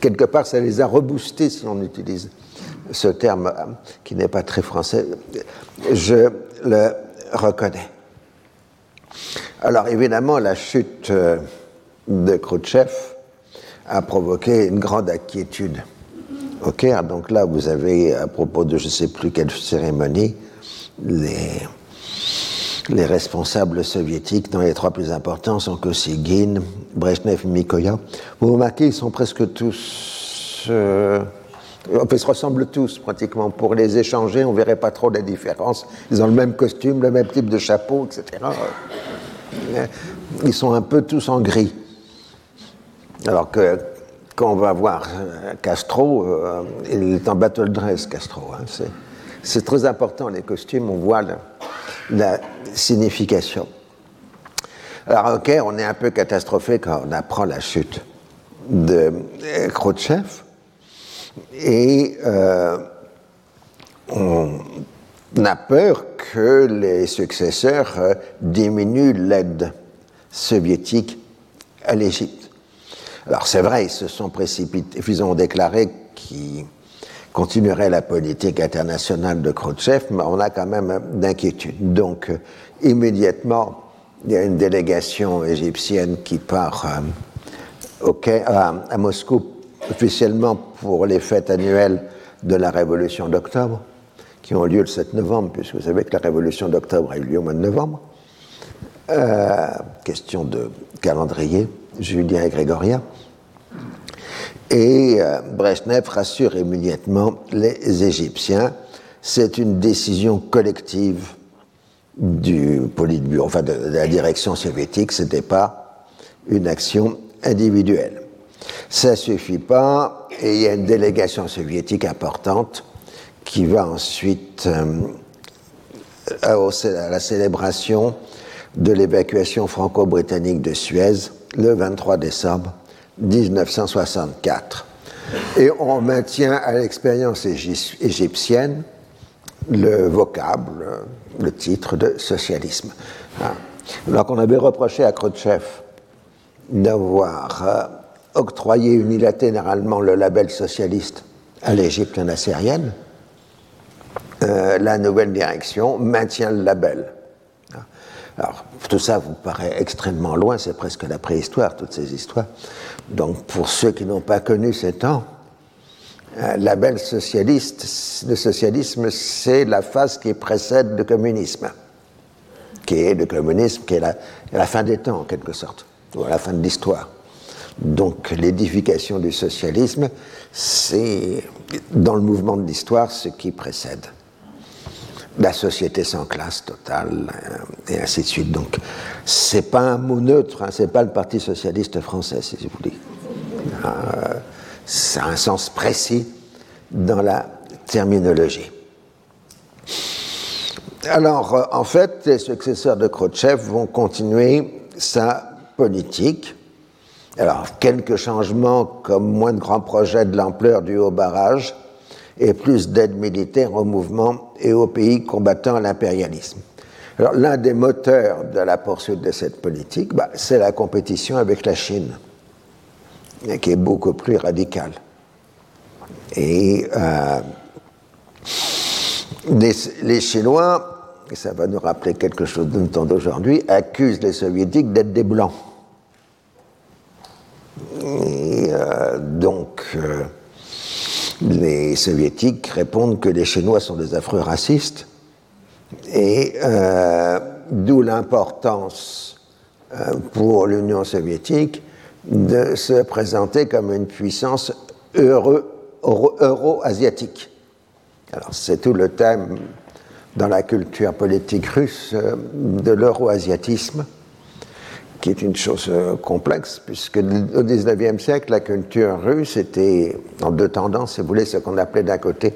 quelque part, ça les a reboostés, si on utilise ce terme euh, qui n'est pas très français. Je le reconnais. Alors évidemment, la chute euh, de Khrouchtchev a provoqué une grande inquiétude au. Donc là, vous avez, à propos de je ne sais plus quelle cérémonie, les, les responsables soviétiques dans les trois plus importants sont Kosygin, Brezhnev, Mikoyan. Vous remarquez, ils sont presque tous. Euh, ils se ressemblent tous pratiquement. Pour les échanger, on ne verrait pas trop la différence. Ils ont le même costume, le même type de chapeau, etc. Ils sont un peu tous en gris. Alors que quand on va voir euh, Castro, euh, il est en battle dress, Castro. Hein. C'est très important, les costumes, on voit la signification. Alors, ok, on est un peu catastrophé quand on apprend la chute de Khrouchtchev. Et euh, on a peur que les successeurs euh, diminuent l'aide soviétique à l'Égypte. Alors c'est vrai, ils se sont précipités, ils ont déclaré qu'ils continueraient la politique internationale de Khrouchtchev, mais on a quand même d'inquiétude. Donc immédiatement, il y a une délégation égyptienne qui part euh, à, Moscou officiellement pour les fêtes annuelles de la Révolution d'octobre, qui ont lieu le 7 novembre, puisque vous savez que la Révolution d'octobre a eu lieu au mois de novembre. Euh, question de calendrier, julien et grégorien. Et euh, Brezhnev rassure immédiatement les Égyptiens. C'est une décision collective du Politburo, enfin de, la direction soviétique, ce n'était pas une action individuelle. Ça suffit pas, et il y a une délégation soviétique importante qui va ensuite euh, à, la célébration de l'évacuation franco-britannique de Suez le 23 décembre 1964. Et on maintient à l'expérience égyptienne le vocable, le titre de socialisme. Alors qu'on avait reproché à Khrouchtchev d'avoir euh, octroyé unilatéralement le label socialiste à l'Égypte nassérienne, euh, la nouvelle direction maintient le label. Alors, tout ça vous paraît extrêmement loin, c'est presque la préhistoire, toutes ces histoires. Donc, pour ceux qui n'ont pas connu ces temps, un label socialiste, le socialisme, c'est la phase qui précède le communisme, qui est le communisme, qui est la, fin des temps en quelque sorte, ou la fin de l'histoire. Donc l'édification du socialisme, c'est dans le mouvement de l'histoire ce qui précède. La société sans classe totale, euh, et ainsi de suite. Donc, c'est pas un mot neutre, hein, c'est pas le Parti socialiste français, si vous voulez. Euh, ça a un sens précis dans la terminologie. Alors, euh, en fait, les successeurs de Khrouchtchev vont continuer sa politique. Alors, quelques changements comme moins de grands projets de l'ampleur du haut barrage et plus d'aide militaire au mouvement et aux pays combattant l'impérialisme. Alors, l'un des moteurs de la poursuite de cette politique, bah, c'est la compétition avec la Chine, qui est beaucoup plus radicale. Et euh, les, Chinois, et ça va nous rappeler quelque chose de temps d'aujourd'hui, accusent les Soviétiques d'être des Blancs. Euh, donc, euh, les Soviétiques répondent que les Chinois sont des affreux racistes, et euh, d'où l'importance pour l'Union soviétique de se présenter comme une puissance euro-asiatique. Alors, c'est tout le thème dans la culture politique russe de l'euro-asiatisme qui est une chose euh, complexe, puisque au XIXe siècle, la culture russe était en deux tendances, si vous voulez, ce qu'on appelait d'un côté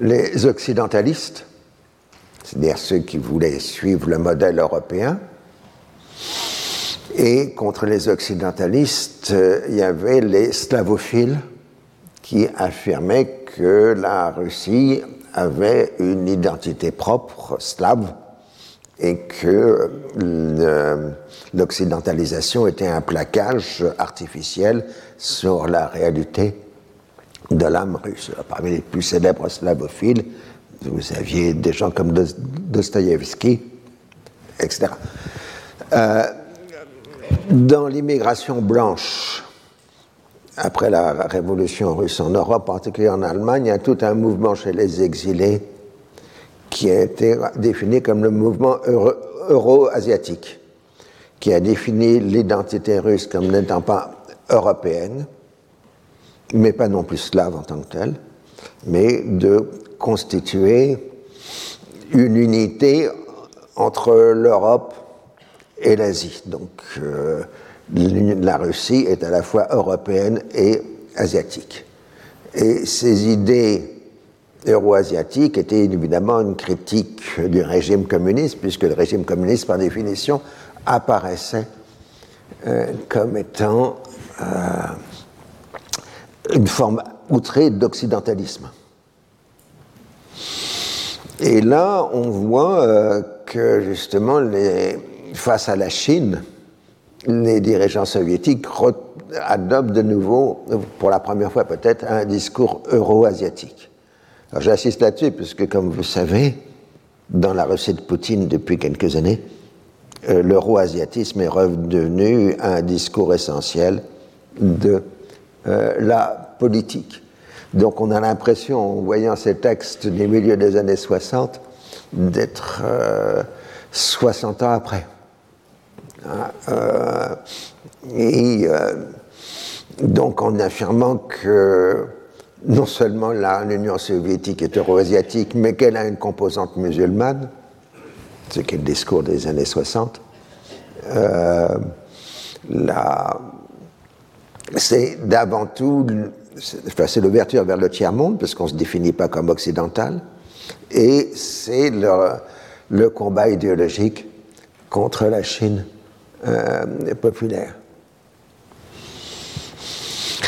les occidentalistes, c'est-à-dire ceux qui voulaient suivre le modèle européen, et contre les occidentalistes, euh, il y avait les slavophiles qui affirmaient que la Russie avait une identité propre, slave, et que l'occidentalisation était un plaquage artificiel sur la réalité de l'âme russe. Parmi les plus célèbres slavophiles, vous aviez des gens comme Dostoïevski, etc. Euh, dans l'immigration blanche, après la révolution russe en Europe, en particulier en Allemagne, il y a tout un mouvement chez les exilés qui a été défini comme le mouvement euro-asiatique, qui a défini l'identité russe comme n'étant pas européenne, mais pas non plus slave en tant que telle, mais de constituer une unité entre l'Europe et l'Asie. Donc euh, la Russie est à la fois européenne et asiatique. Et ces idées euro-asiatique était évidemment une critique du régime communiste, puisque le régime communiste, par définition, apparaissait euh, comme étant euh, une forme outrée d'occidentalisme. Et là, on voit euh, que justement, face à la Chine, les dirigeants soviétiques adoptent de nouveau, pour la première fois peut-être, un discours euro-asiatique. J'insiste là-dessus, puisque comme vous savez, dans la Russie de Poutine depuis quelques années, euh, l'euro-asiatisme est redevenu un discours essentiel de euh, la politique. Donc on a l'impression, en voyant ces textes du milieu des années 60, d'être 60 euh, ans après. Hein, et donc en affirmant que non seulement l'Union soviétique est euro-asiatique, mais qu'elle a une composante musulmane, ce qui est le discours des années 60. Euh, c'est d'avant tout, c'est l'ouverture vers le tiers-monde, parce qu'on ne se définit pas comme occidental, et c'est le, combat idéologique contre la Chine euh, populaire.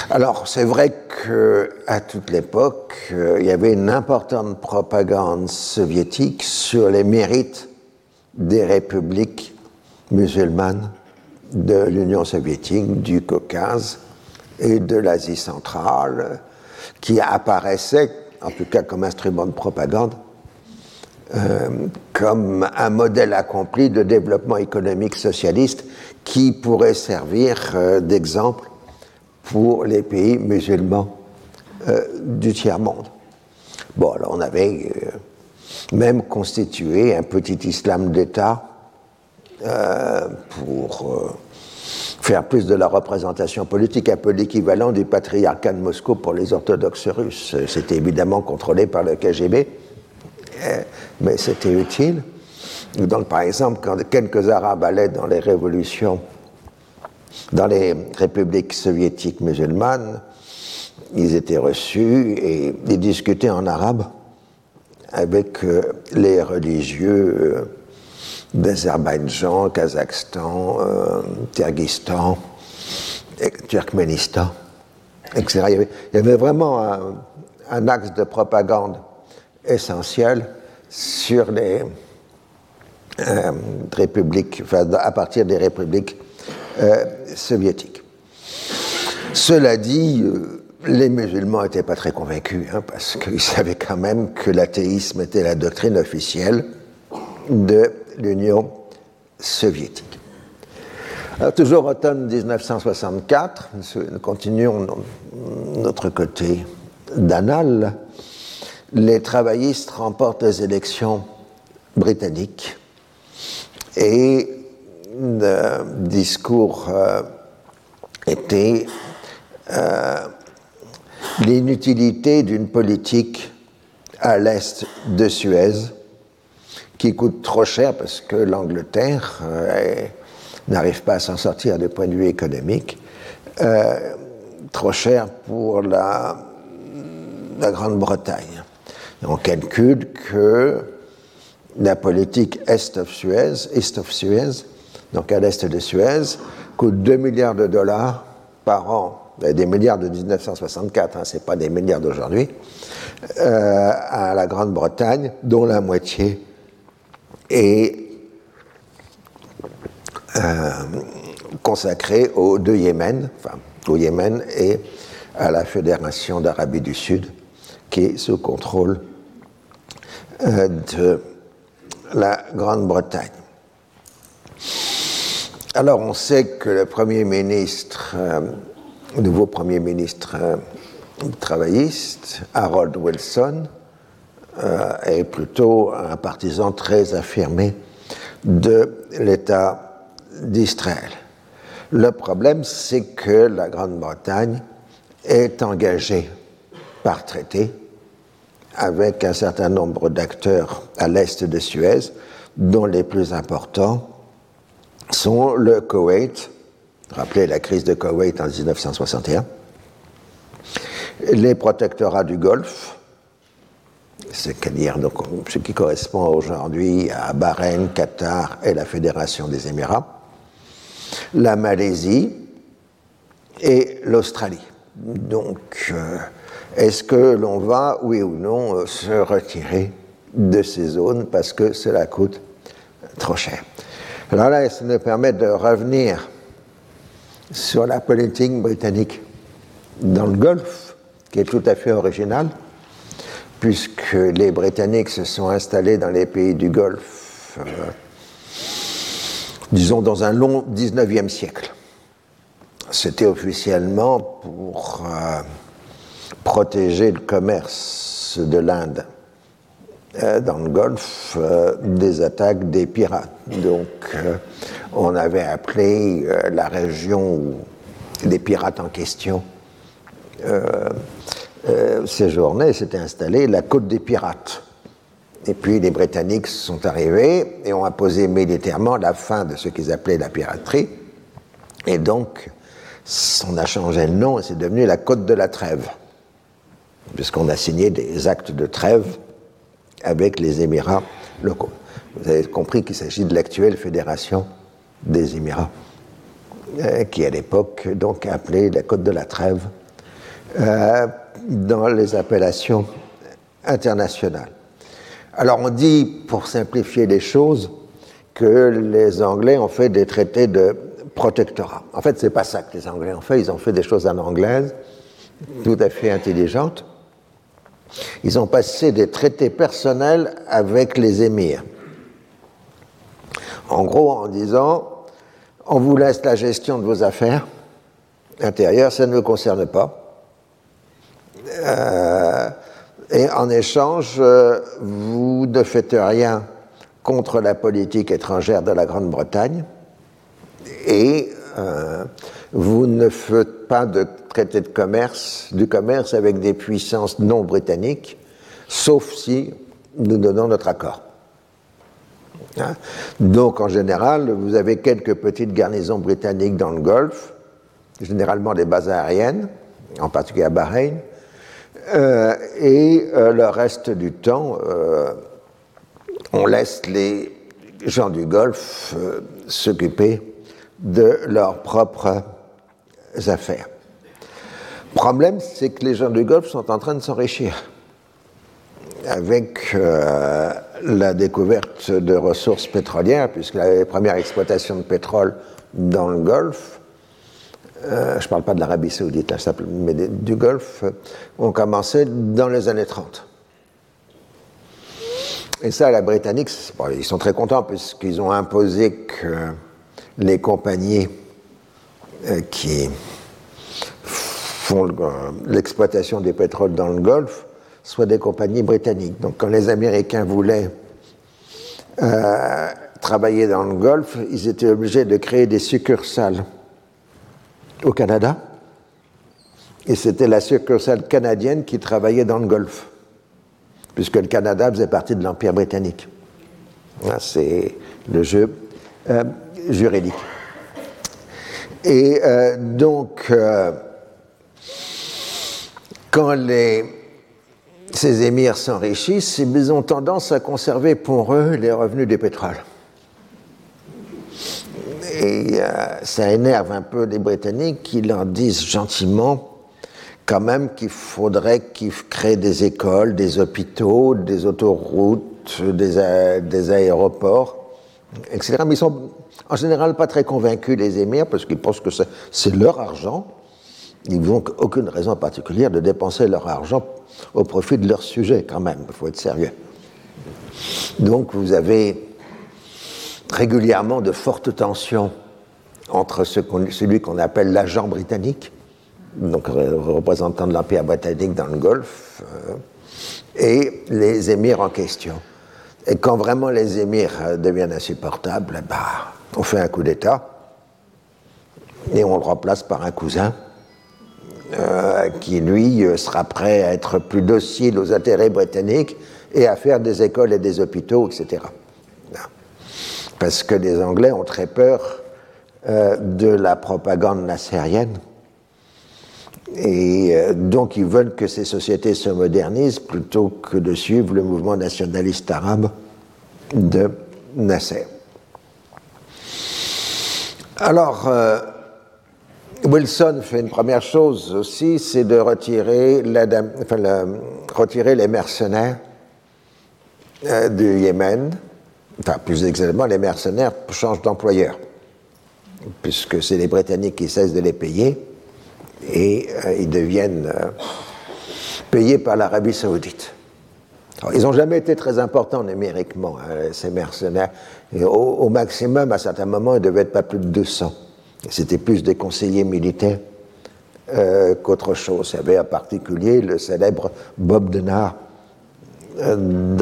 Alors, c'est vrai qu'à toute l'époque, euh, il y avait une importante propagande soviétique sur les mérites des républiques musulmanes de l'Union soviétique, du Caucase et de l'Asie centrale, qui apparaissaient, en tout cas comme instrument de propagande, euh, comme un modèle accompli de développement économique socialiste qui pourrait servir euh, d'exemple pour les pays musulmans euh, du tiers-monde. Bon, alors on avait euh, même constitué un petit islam d'État euh, pour faire plus de la représentation politique, un peu l'équivalent du patriarcat de Moscou pour les orthodoxes russes. C'était évidemment contrôlé par le KGB, mais c'était utile. Donc, par exemple, quand quelques Arabes allaient dans les révolutions dans les républiques soviétiques musulmanes, ils étaient reçus et ils discutaient en arabe avec euh, les religieux euh, d'Azerbaïdjan, Kazakhstan, euh, Kyrgyzstan, Turkménistan, etc. Il y avait, vraiment un, axe de propagande essentiel sur les républiques, enfin, à partir des républiques soviétiques. Cela dit, les musulmans n'étaient pas très convaincus, hein, parce qu'ils savaient quand même que l'athéisme était la doctrine officielle de l'Union soviétique. Alors, toujours automne 1964, nous continuons notre côté d'anal, les travaillistes remportent les élections britanniques et discours euh, était euh, l'inutilité d'une politique à l'est de Suez qui coûte trop cher parce que l'Angleterre euh, n'arrive pas à s'en sortir du point de vue économique, trop cher pour la, la Grande-Bretagne. On calcule que la politique Est of Suez, East of Suez, donc à l'est de Suez, coûte 2 milliards de dollars par an des milliards de 1964, hein, ce n'est pas des milliards d'aujourd'hui, euh, à la Grande-Bretagne, dont la moitié est euh, consacrée au de Yémen, enfin au Yémen et à la Fédération d'Arabie du Sud, qui est sous contrôle euh, de la Grande-Bretagne. Alors on sait que le Premier ministre nouveau Premier ministre euh, travailliste, Harold Wilson, euh, est plutôt un partisan très affirmé de l'État d'Israël. Le problème, c'est que la Grande-Bretagne est engagée par traité avec un certain nombre d'acteurs à l'est de Suez, dont les plus importants sont le Koweït, Rappelez la crise de Koweït en 1961. Les protectorats du Golfe, c'est-à-dire donc, ce qui correspond aujourd'hui à Bahreïn, Qatar et la Fédération des Émirats, la Malaisie et l'Australie. Donc, euh, est-ce que l'on va, oui ou non, euh, se retirer de ces zones parce que cela coûte trop cher? Alors là, ça nous permet de revenir sur la politique britannique dans le Golfe, qui est tout à fait originale, puisque les Britanniques se sont installés dans les pays du Golfe, euh, disons, dans un long 19e siècle. C'était officiellement pour euh, protéger le commerce de l'Inde dans le Golfe des attaques des pirates. Donc, on avait appelé euh, la région des pirates en question euh, euh, séjournaient, s'était installée la côte des pirates. Et puis les Britanniques sont arrivés et ont imposé militairement la fin de ce qu'ils appelaient la piraterie. Et donc, on a changé de nom et c'est devenu la côte de la trêve, puisqu'on a signé des actes de trêve avec les Émirats locaux. Vous avez compris qu'il s'agit de l'actuelle fédération des Émirats, euh, qui à l'époque donc appelait la Côte de la Trêve euh, dans les appellations internationales. Alors on dit, pour simplifier les choses, que les Anglais ont fait des traités de protectorat. En fait, c'est pas ça que les Anglais ont fait. Ils ont fait des choses en anglaise, tout à fait intelligentes. Ils ont passé des traités personnels avec les émirs. En gros, en disant, on vous laisse la gestion de vos affaires intérieures, ça ne me concerne pas. Euh, et en échange, euh, vous ne faites rien contre la politique étrangère de la Grande-Bretagne et euh, vous ne faites pas de traité de commerce, du commerce avec des puissances non britanniques, sauf si nous donnons notre accord. Hein? Donc en général, vous avez quelques petites garnisons britanniques dans le Golfe, généralement des bases aériennes, en particulier à Bahreïn, et le reste du temps, on laisse les gens du Golfe s'occuper de leurs propres affaires. Problème, c'est que les gens du Golfe sont en train de s'enrichir avec euh, la découverte de ressources pétrolières, puisque la première exploitation de pétrole dans le Golfe, euh, je ne parle pas de l'Arabie saoudite, mais du Golfe, ont commencé dans les années 30. Et ça, la Britannique, ils sont très contents puisqu'ils ont imposé que les compagnies qui font l'exploitation des pétroles dans le Golfe soient des compagnies britanniques. Donc quand les Américains voulaient euh, travailler dans le Golfe, ils étaient obligés de créer des succursales au Canada. Et c'était la succursale canadienne qui travaillait dans le Golfe, puisque le Canada faisait partie de l'Empire britannique. C'est le jeu euh, juridique. Et euh, donc, quand les, ces émirs s'enrichissent, ils ont tendance à conserver pour eux les revenus du pétrole. Et euh, ça énerve un peu les Britanniques qui leur disent gentiment quand même qu'il faudrait qu'ils créent des écoles, des hôpitaux, des autoroutes, des, des aéroports, etc. Mais ils sont en général pas très convaincus, les émirs, parce qu'ils pensent que c'est leur argent. Ils n'ont aucune raison particulière de dépenser leur argent au profit de leur sujet, quand même, il faut être sérieux. Donc vous avez régulièrement de fortes tensions entre celui qu'on appelle l'agent britannique, donc représentant de l'Empire britannique dans le Golfe, euh, et les émirs en question. Et quand vraiment les émirs euh, deviennent insupportables, bah, on fait un coup d'État et on le remplace par un cousin euh, qui, lui, euh, sera prêt à être plus docile aux intérêts britanniques et à faire des écoles et des hôpitaux, etc. Parce que les Anglais ont très peur euh, de la propagande nassérienne. Et donc ils veulent que ces sociétés se modernisent plutôt que de suivre le mouvement nationaliste arabe de Nasser. Alors, Wilson fait une première chose aussi, c'est de retirer, les mercenaires euh, du Yémen, enfin plus exactement, les mercenaires changent d'employeur, puisque c'est les Britanniques qui cessent de les payer et euh, ils deviennent euh, payés par l'Arabie saoudite. ils n'ont jamais été très importants numériquement, ces mercenaires. Au, maximum, à certains moments, ils devaient être pas plus de 200. C'était plus des conseillers militaires euh, qu'autre chose. Il y avait en particulier le célèbre Bob Denard. Euh,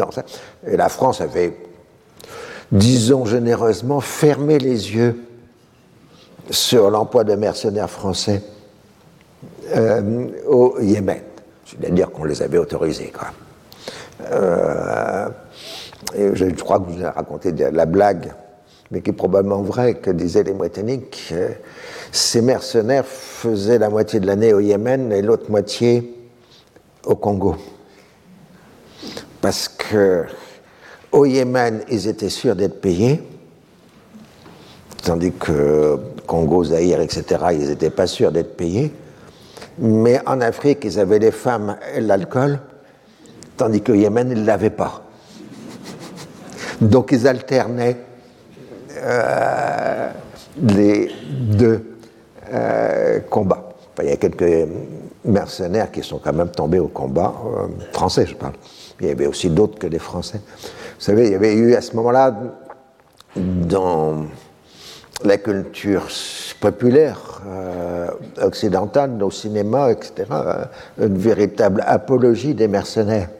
Et la France avait, disons généreusement, fermé les yeux sur l'emploi de mercenaires français euh, au Yémen. C'est-à-dire qu'on les avait autorisés. Quoi. Je, crois que vous avez raconté la blague mais qui est probablement vrai, que disaient les Britanniques, ces mercenaires faisaient la moitié de l'année au Yémen et l'autre moitié au Congo. Parce que au Yémen, ils étaient sûrs d'être payés, tandis que Congo, Zaïre, etc., ils n'étaient pas sûrs d'être payés. Mais en Afrique, ils avaient les femmes et l'alcool, tandis qu'au Yémen, ils ne l'avaient pas. Donc ils alternaient euh, les deux euh, combats. il y a quelques mercenaires qui sont quand même tombés au combat, euh, français je parle. Il y avait aussi d'autres que les Français. Vous savez, il y avait eu à ce moment-là, dans la culture populaire occidentale, au cinéma, etc., une véritable apologie des mercenaires.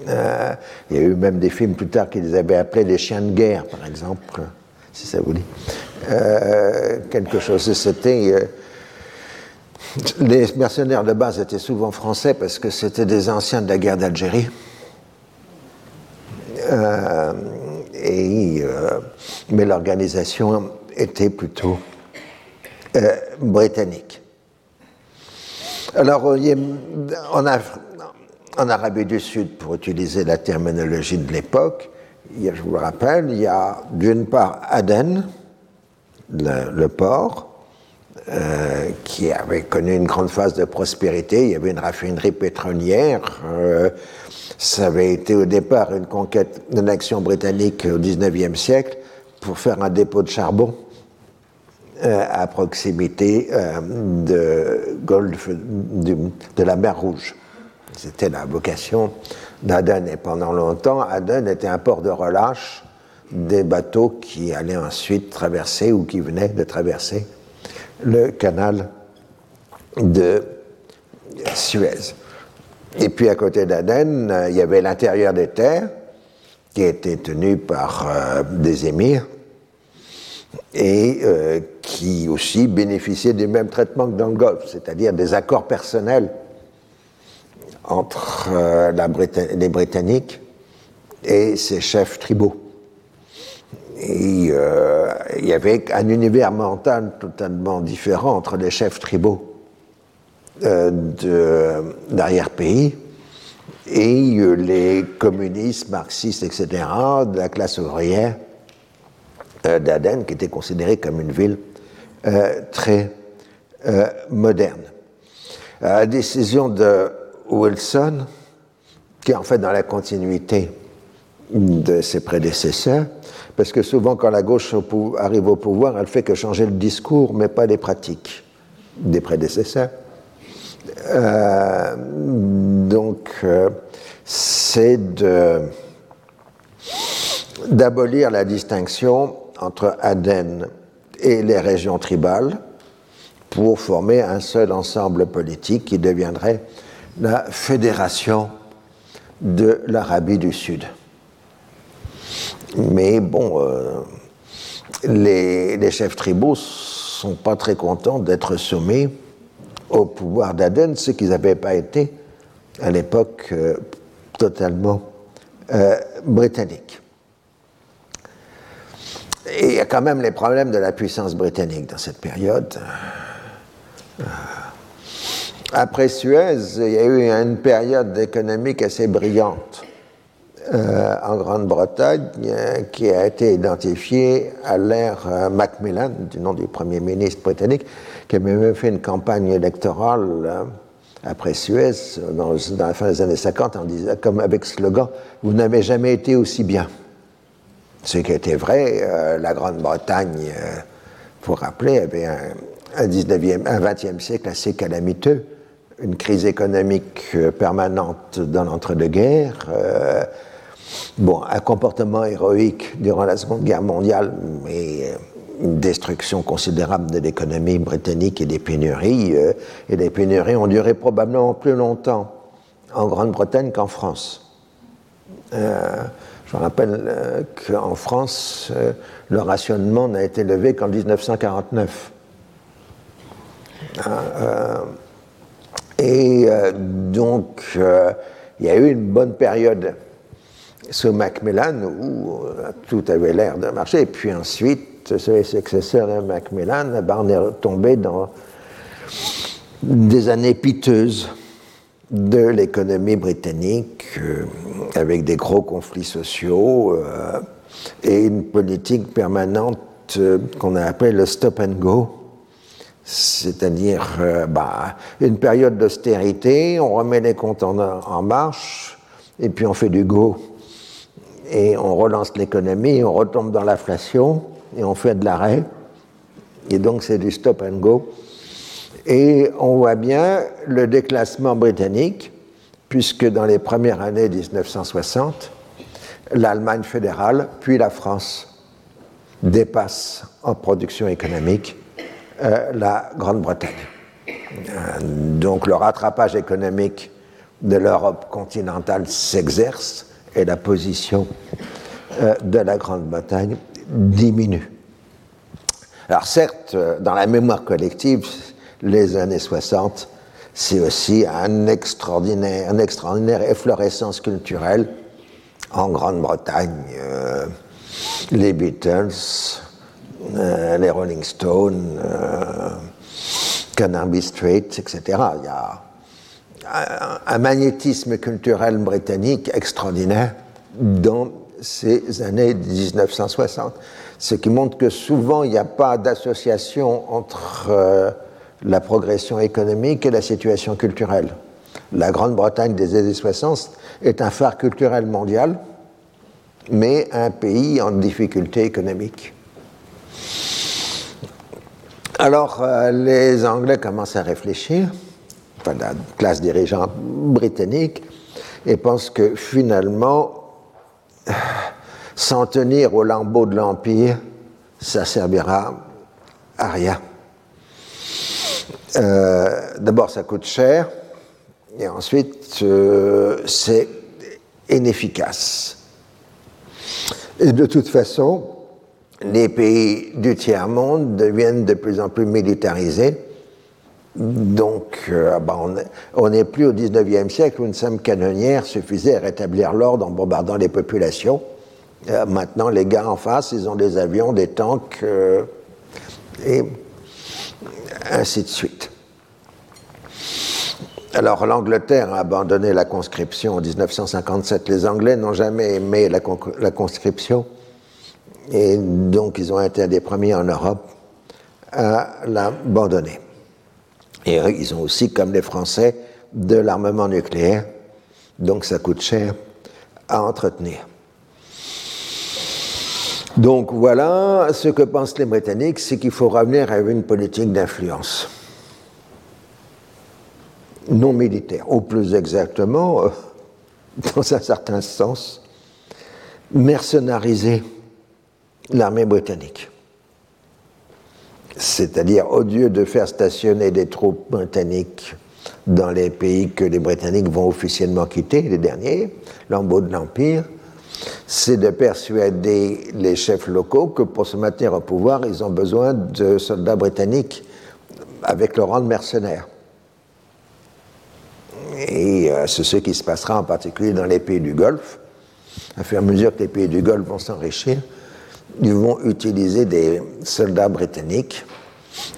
Il y a eu même des films plus tard qui les avaient appelés les chiens de guerre, par exemple si ça vous dit. Euh, quelque chose. C'était. Euh, les mercenaires de base étaient souvent français parce que c'était des anciens de la guerre d'Algérie. Euh, et, mais l'organisation était plutôt britannique. Alors, en, Arabie du Sud, pour utiliser la terminologie de l'époque, je vous le rappelle, il y a d'une part Aden, le, port, euh, qui avait connu une grande phase de prospérité. Il y avait une raffinerie pétrolière. Euh, ça avait été au départ une conquête, une action britannique au XIXe siècle pour faire un dépôt de charbon euh, à proximité de, Golfe, de, la mer Rouge. C'était la vocation d'Aden. Et pendant longtemps, Aden était un port de relâche des bateaux qui allaient ensuite traverser ou qui venaient de traverser le canal de Suez. Et puis à côté d'Aden, euh, il y avait l'intérieur des terres qui était tenu par euh, des émirs et euh, qui aussi bénéficiait du même traitement que dans le Golfe, c'est-à-dire des accords personnels entre les Britanniques et ses chefs tribaux. Euh, il y avait un univers mental totalement différent entre les chefs tribaux euh, d'arrière-pays et euh, les communistes, marxistes, etc., de la classe ouvrière d'Aden, qui était considérée comme une ville très moderne. la décision de Wilson, qui est en fait dans la continuité de ses prédécesseurs, parce que souvent, quand la gauche arrive au pouvoir, elle fait que changer le discours, mais pas les pratiques des prédécesseurs. Euh, donc, euh, c'est d'abolir la distinction entre Aden et les régions tribales pour former un seul ensemble politique qui deviendrait la fédération de l'Arabie du Sud. Mais bon, euh, les, chefs tribaux sont pas très contents d'être sommés au pouvoir d'Aden, ce qu'ils n'avaient pas été à l'époque euh, totalement euh, britannique. Et il y a quand même les problèmes de la puissance britannique dans cette période. Après Suez, il y a eu une période économique assez brillante euh, en Grande-Bretagne euh, qui a été identifié à l'ère euh, Macmillan, du nom du Premier ministre britannique, qui avait même fait une campagne électorale après Suez, dans, la fin des années 50, en disant, comme avec slogan Vous n'avez jamais été aussi bien. Ce qui était vrai, la Grande-Bretagne, pour rappeler, avait un, un, 19e, un 20e siècle assez calamiteux, une crise économique permanente dans l'entre-deux-guerres Bon, un comportement héroïque durant la Seconde Guerre mondiale, mais euh, une destruction considérable de l'économie britannique et des pénuries. Euh, et les pénuries ont duré probablement plus longtemps en Grande-Bretagne qu'en France. Euh, je rappelle qu'en France, le rationnement n'a été levé qu'en 1949. Et donc, il y a eu une bonne période sous Macmillan où euh, tout avait l'air de marcher. Et puis ensuite, les successeurs de Macmillan, ben, on est tombé dans des années piteuses de l'économie britannique, euh, avec des gros conflits sociaux euh, et une politique permanente qu'on a appelée le stop and go, c'est-à-dire bah, une période d'austérité, on remet les comptes en marche, et puis on fait du go et on relance l'économie, on retombe dans l'inflation et on fait de l'arrêt. Et donc c'est du stop and go. Et on voit bien le déclassement britannique, puisque dans les premières années 1960, l'Allemagne fédérale, puis la France, dépassent en production économique euh, la Grande-Bretagne. Euh, donc le rattrapage économique de l'Europe continentale s'exerce et la position euh, de la Grande-Bretagne diminue. Alors certes, dans la mémoire collective, les années 60, c'est aussi un extraordinaire, efflorescence culturelle en Grande-Bretagne. Les Beatles, les Rolling Stones, Canarby Street, etc. Il y a un magnétisme culturel britannique extraordinaire dans ces années 1960. Ce qui montre que souvent il n'y a pas d'association entre euh, la progression économique et la situation culturelle. La Grande-Bretagne des années 60 est un phare culturel mondial, mais un pays en difficulté économique. Alors, euh, les Anglais commencent à réfléchir, enfin, la classe dirigeante britannique, et pensent que finalement, s'en tenir au lambeau de l'Empire, ça servira à rien. Euh, d'abord, ça coûte cher, et ensuite, euh, c'est inefficace. Et de toute façon, les pays du tiers-monde deviennent de plus en plus militarisés. Donc, euh, bah, on n'est plus au 19e siècle où une simple canonnière suffisait à rétablir l'ordre en bombardant les populations. Euh, maintenant, les gars en face, ils ont des avions, des tanks, euh, et ainsi de suite. Alors, l'Angleterre a abandonné la conscription en 1957. Les Anglais n'ont jamais aimé la conscription et donc, ils ont été des premiers en Europe à l'abandonner. Et ils ont aussi, comme les Français, de l'armement nucléaire. Donc, ça coûte cher à entretenir. Donc voilà, ce que pensent les Britanniques, c'est qu'il faut revenir à une politique d'influence non militaire, ou plus exactement, euh, dans un certain sens, mercenarisée l'armée britannique. C'est-à-dire, au lieu de faire stationner des troupes britanniques dans les pays que les Britanniques vont officiellement quitter, les derniers, l'embaut de l'Empire, c'est de persuader les chefs locaux que pour se maintenir au pouvoir, ils ont besoin de soldats britanniques avec le rang de mercenaires. Et euh, c'est ce qui se passera en particulier dans les pays du Golfe. À fur mesure que les pays du Golfe vont s'enrichir, ils vont utiliser des soldats britanniques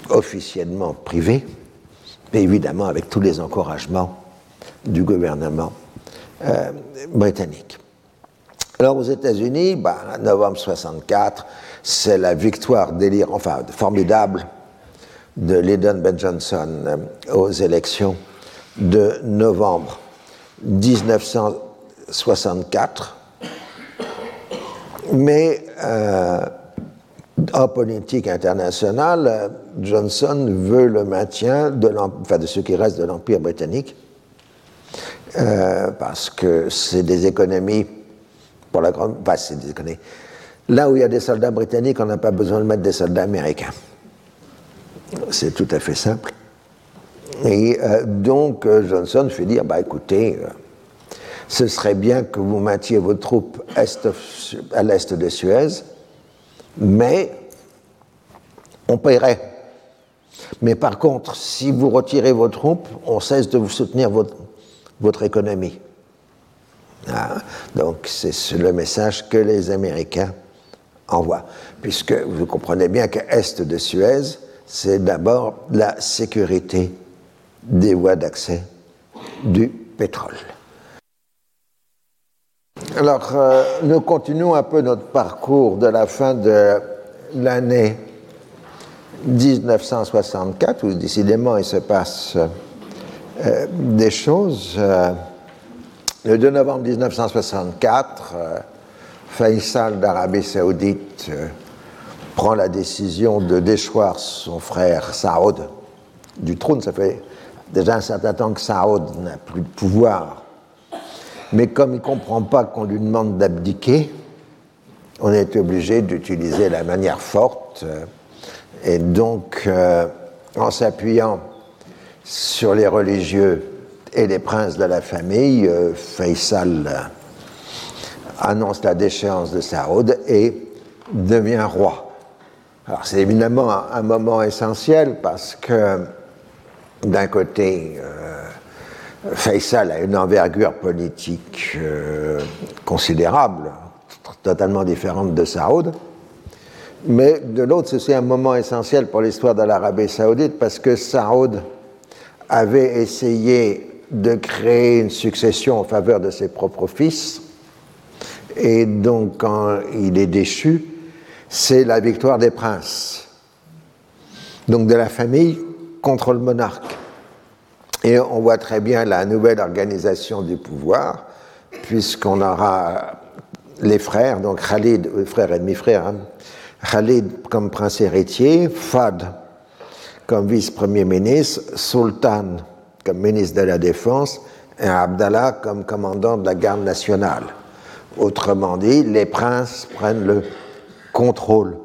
officiellement privés, mais évidemment avec tous les encouragements du gouvernement euh, britannique. Alors aux États-Unis, bah, novembre 64, c'est la victoire délire, enfin formidable de Lyndon Ben Johnson euh, aux élections de novembre 1964 mais euh, en politique internationale, Johnson veut le maintien de, de ce qui reste de l'Empire britannique, euh, parce que c'est des économies, pour la grande. Enfin, c'est des économies. Là où il y a des soldats britanniques, on n'a pas besoin de mettre des soldats américains. C'est tout à fait simple. Et euh, donc, Johnson fait dire bah, écoutez, ce serait bien que vous mainteniez vos troupes à l'est de Suez, mais on paierait. Mais par contre, si vous retirez vos troupes, on cesse de vous soutenir votre, votre économie. Ah, donc c'est le message que les Américains envoient. Puisque vous comprenez bien qu'à est de Suez, c'est d'abord la sécurité des voies d'accès du pétrole. Alors, euh, nous continuons un peu notre parcours de la fin de l'année 1964, où décidément il se passe euh, des choses. Euh, le 2 novembre 1964, Faisal d'Arabie saoudite prend la décision de déchoir son frère Saoud du trône. Ça fait déjà un certain temps que Saoud n'a plus de pouvoir mais comme il ne comprend pas qu'on lui demande d'abdiquer, on est obligé d'utiliser la manière forte. Et donc, euh, en s'appuyant sur les religieux et les princes de la famille, euh, Faisal euh, annonce la déchéance de Saoud et devient roi. Alors c'est évidemment un, moment essentiel parce que d'un côté, Faisal a une envergure politique euh, considérable, totalement différente de Saoud. Mais de l'autre, c'est un moment essentiel pour l'histoire de l'Arabie saoudite parce que Saoud avait essayé de créer une succession en faveur de ses propres fils. Et donc, quand il est déchu, c'est la victoire des princes. Donc, de la famille contre le monarque. Et on voit très bien la nouvelle organisation du pouvoir, puisqu'on aura les frères, donc Khalid, frère et demi-frère, hein, Khalid comme prince héritier, Fad comme vice-premier ministre, Sultan comme ministre de la Défense et Abdallah comme commandant de la garde nationale. Autrement dit, les princes prennent le contrôle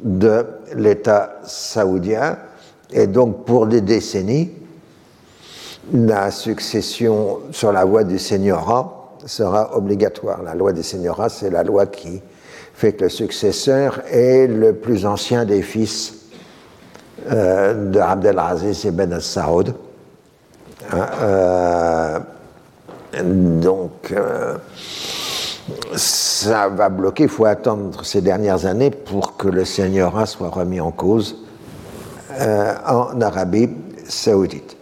de l'État saoudien et donc pour des décennies, la succession sur la voie du seigneurat sera obligatoire. La loi du seigneurats, c'est la loi qui fait que le successeur est le plus ancien des fils euh, de Abdelaziz ibn Saoud. Hein, euh, donc, euh, ça va bloquer, il faut attendre ces dernières années pour que le seigneurat soit remis en cause en Arabie saoudite.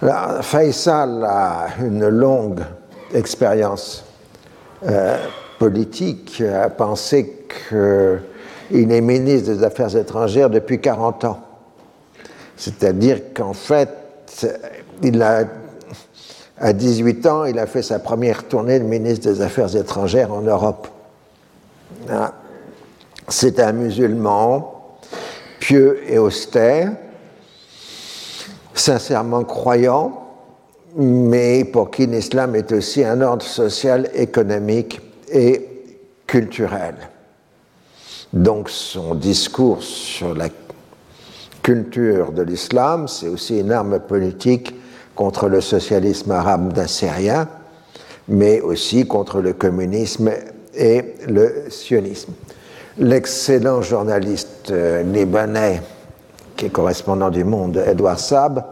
Faisal a une longue expérience politique a pensé qu'il est ministre des Affaires étrangères depuis 40 ans. C'est-à-dire qu'en fait, il a, à 18 ans, il a fait sa première tournée de ministre des Affaires étrangères en Europe. Ah. C'est un musulman pieux et austère, sincèrement croyant, mais pour qui l'islam est aussi un ordre social, économique et culturel. Donc son discours sur la culture de l'islam, c'est aussi une arme politique contre le socialisme arabe nassérien, mais aussi contre le communisme et le sionisme. L'excellent journaliste euh, libanais, qui correspondant du Monde, Edouard Saab,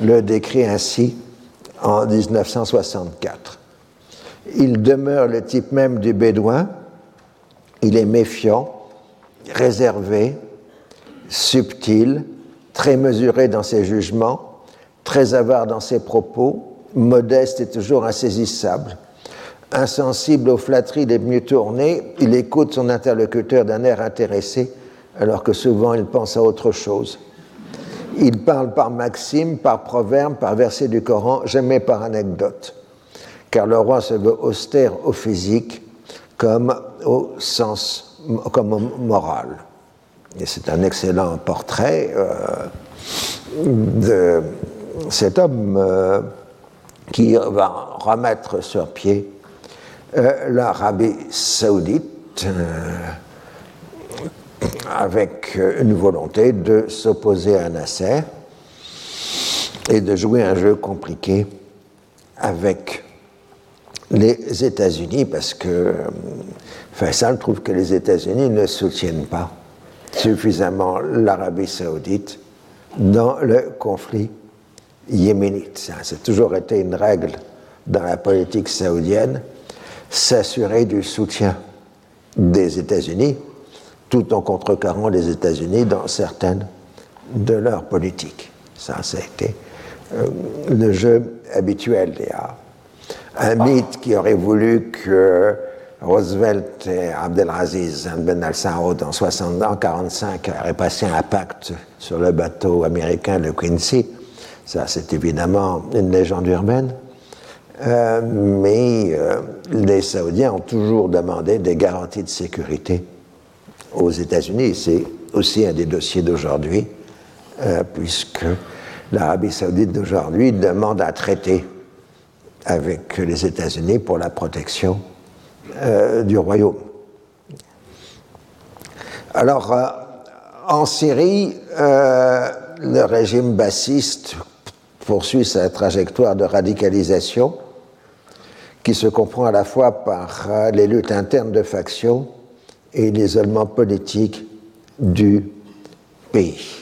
le décrit ainsi en 1964. Il demeure le type même du bédouin. Il est méfiant, réservé, subtil, très mesuré dans ses jugements, très avare dans ses propos, modeste et toujours insaisissable. Insensible aux flatteries des mieux tournés, il écoute son interlocuteur d'un air intéressé, alors que souvent il pense à autre chose. Il parle par maxime, par proverbe, par verset du Coran, jamais par anecdote car le roi se veut austère au physique comme au sens, comme moral. Et c'est un excellent portrait euh, de cet homme euh, qui va remettre sur pied euh, l'Arabie saoudite avec une volonté de s'opposer à Nasser et de jouer un jeu compliqué avec les États-Unis, parce que euh, Faisal trouve que les États-Unis ne soutiennent pas suffisamment l'Arabie saoudite dans le conflit yéménite. Ça a toujours été une règle dans la politique saoudienne, s'assurer du soutien des États-Unis, tout en contrecarrant les États-Unis dans certaines de leurs politiques. Ça, ça a été euh, le jeu habituel. A un mythe qui aurait voulu que Roosevelt et Abdelaziz Ben al-Saoud en 1945 auraient passé un pacte sur le bateau américain le Quincy. Ça, c'est évidemment une légende urbaine. Euh, mais euh, les Saoudiens ont toujours demandé des garanties de sécurité aux États-Unis. C'est aussi un des dossiers d'aujourd'hui, euh, puisque l'Arabie saoudite d'aujourd'hui demande un traité avec les États-Unis pour la protection euh, du royaume. Alors, euh, en Syrie, le régime bassiste poursuit sa trajectoire de radicalisation qui se comprend à la fois par les luttes internes de factions et l'isolement politique du pays.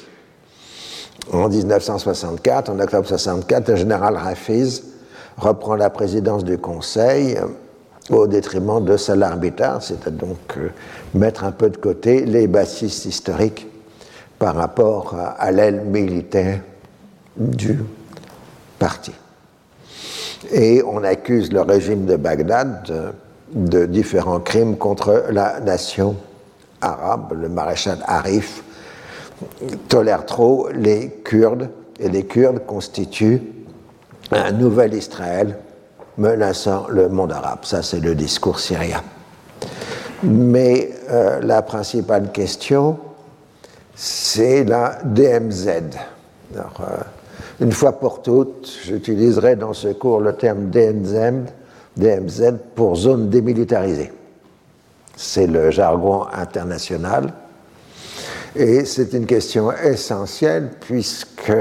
En 1964, en octobre 1964, le général Hafiz reprend la présidence du Conseil euh, au détriment de Salah c'est à donc euh, mettre un peu de côté les bassistes historiques par rapport à, l'aile militaire du parti. Et on accuse le régime de Bagdad de, différents crimes contre la nation arabe. Le maréchal Arif tolère trop les Kurdes et les Kurdes constituent un nouvel Israël menaçant le monde arabe. Ça, c'est le discours syrien. Mais euh, la principale question, c'est la DMZ. Euh, une fois pour toutes, j'utiliserai dans ce cours le terme DMZ, DMZ pour zone démilitarisée. C'est le jargon international. Et c'est une question essentielle puisque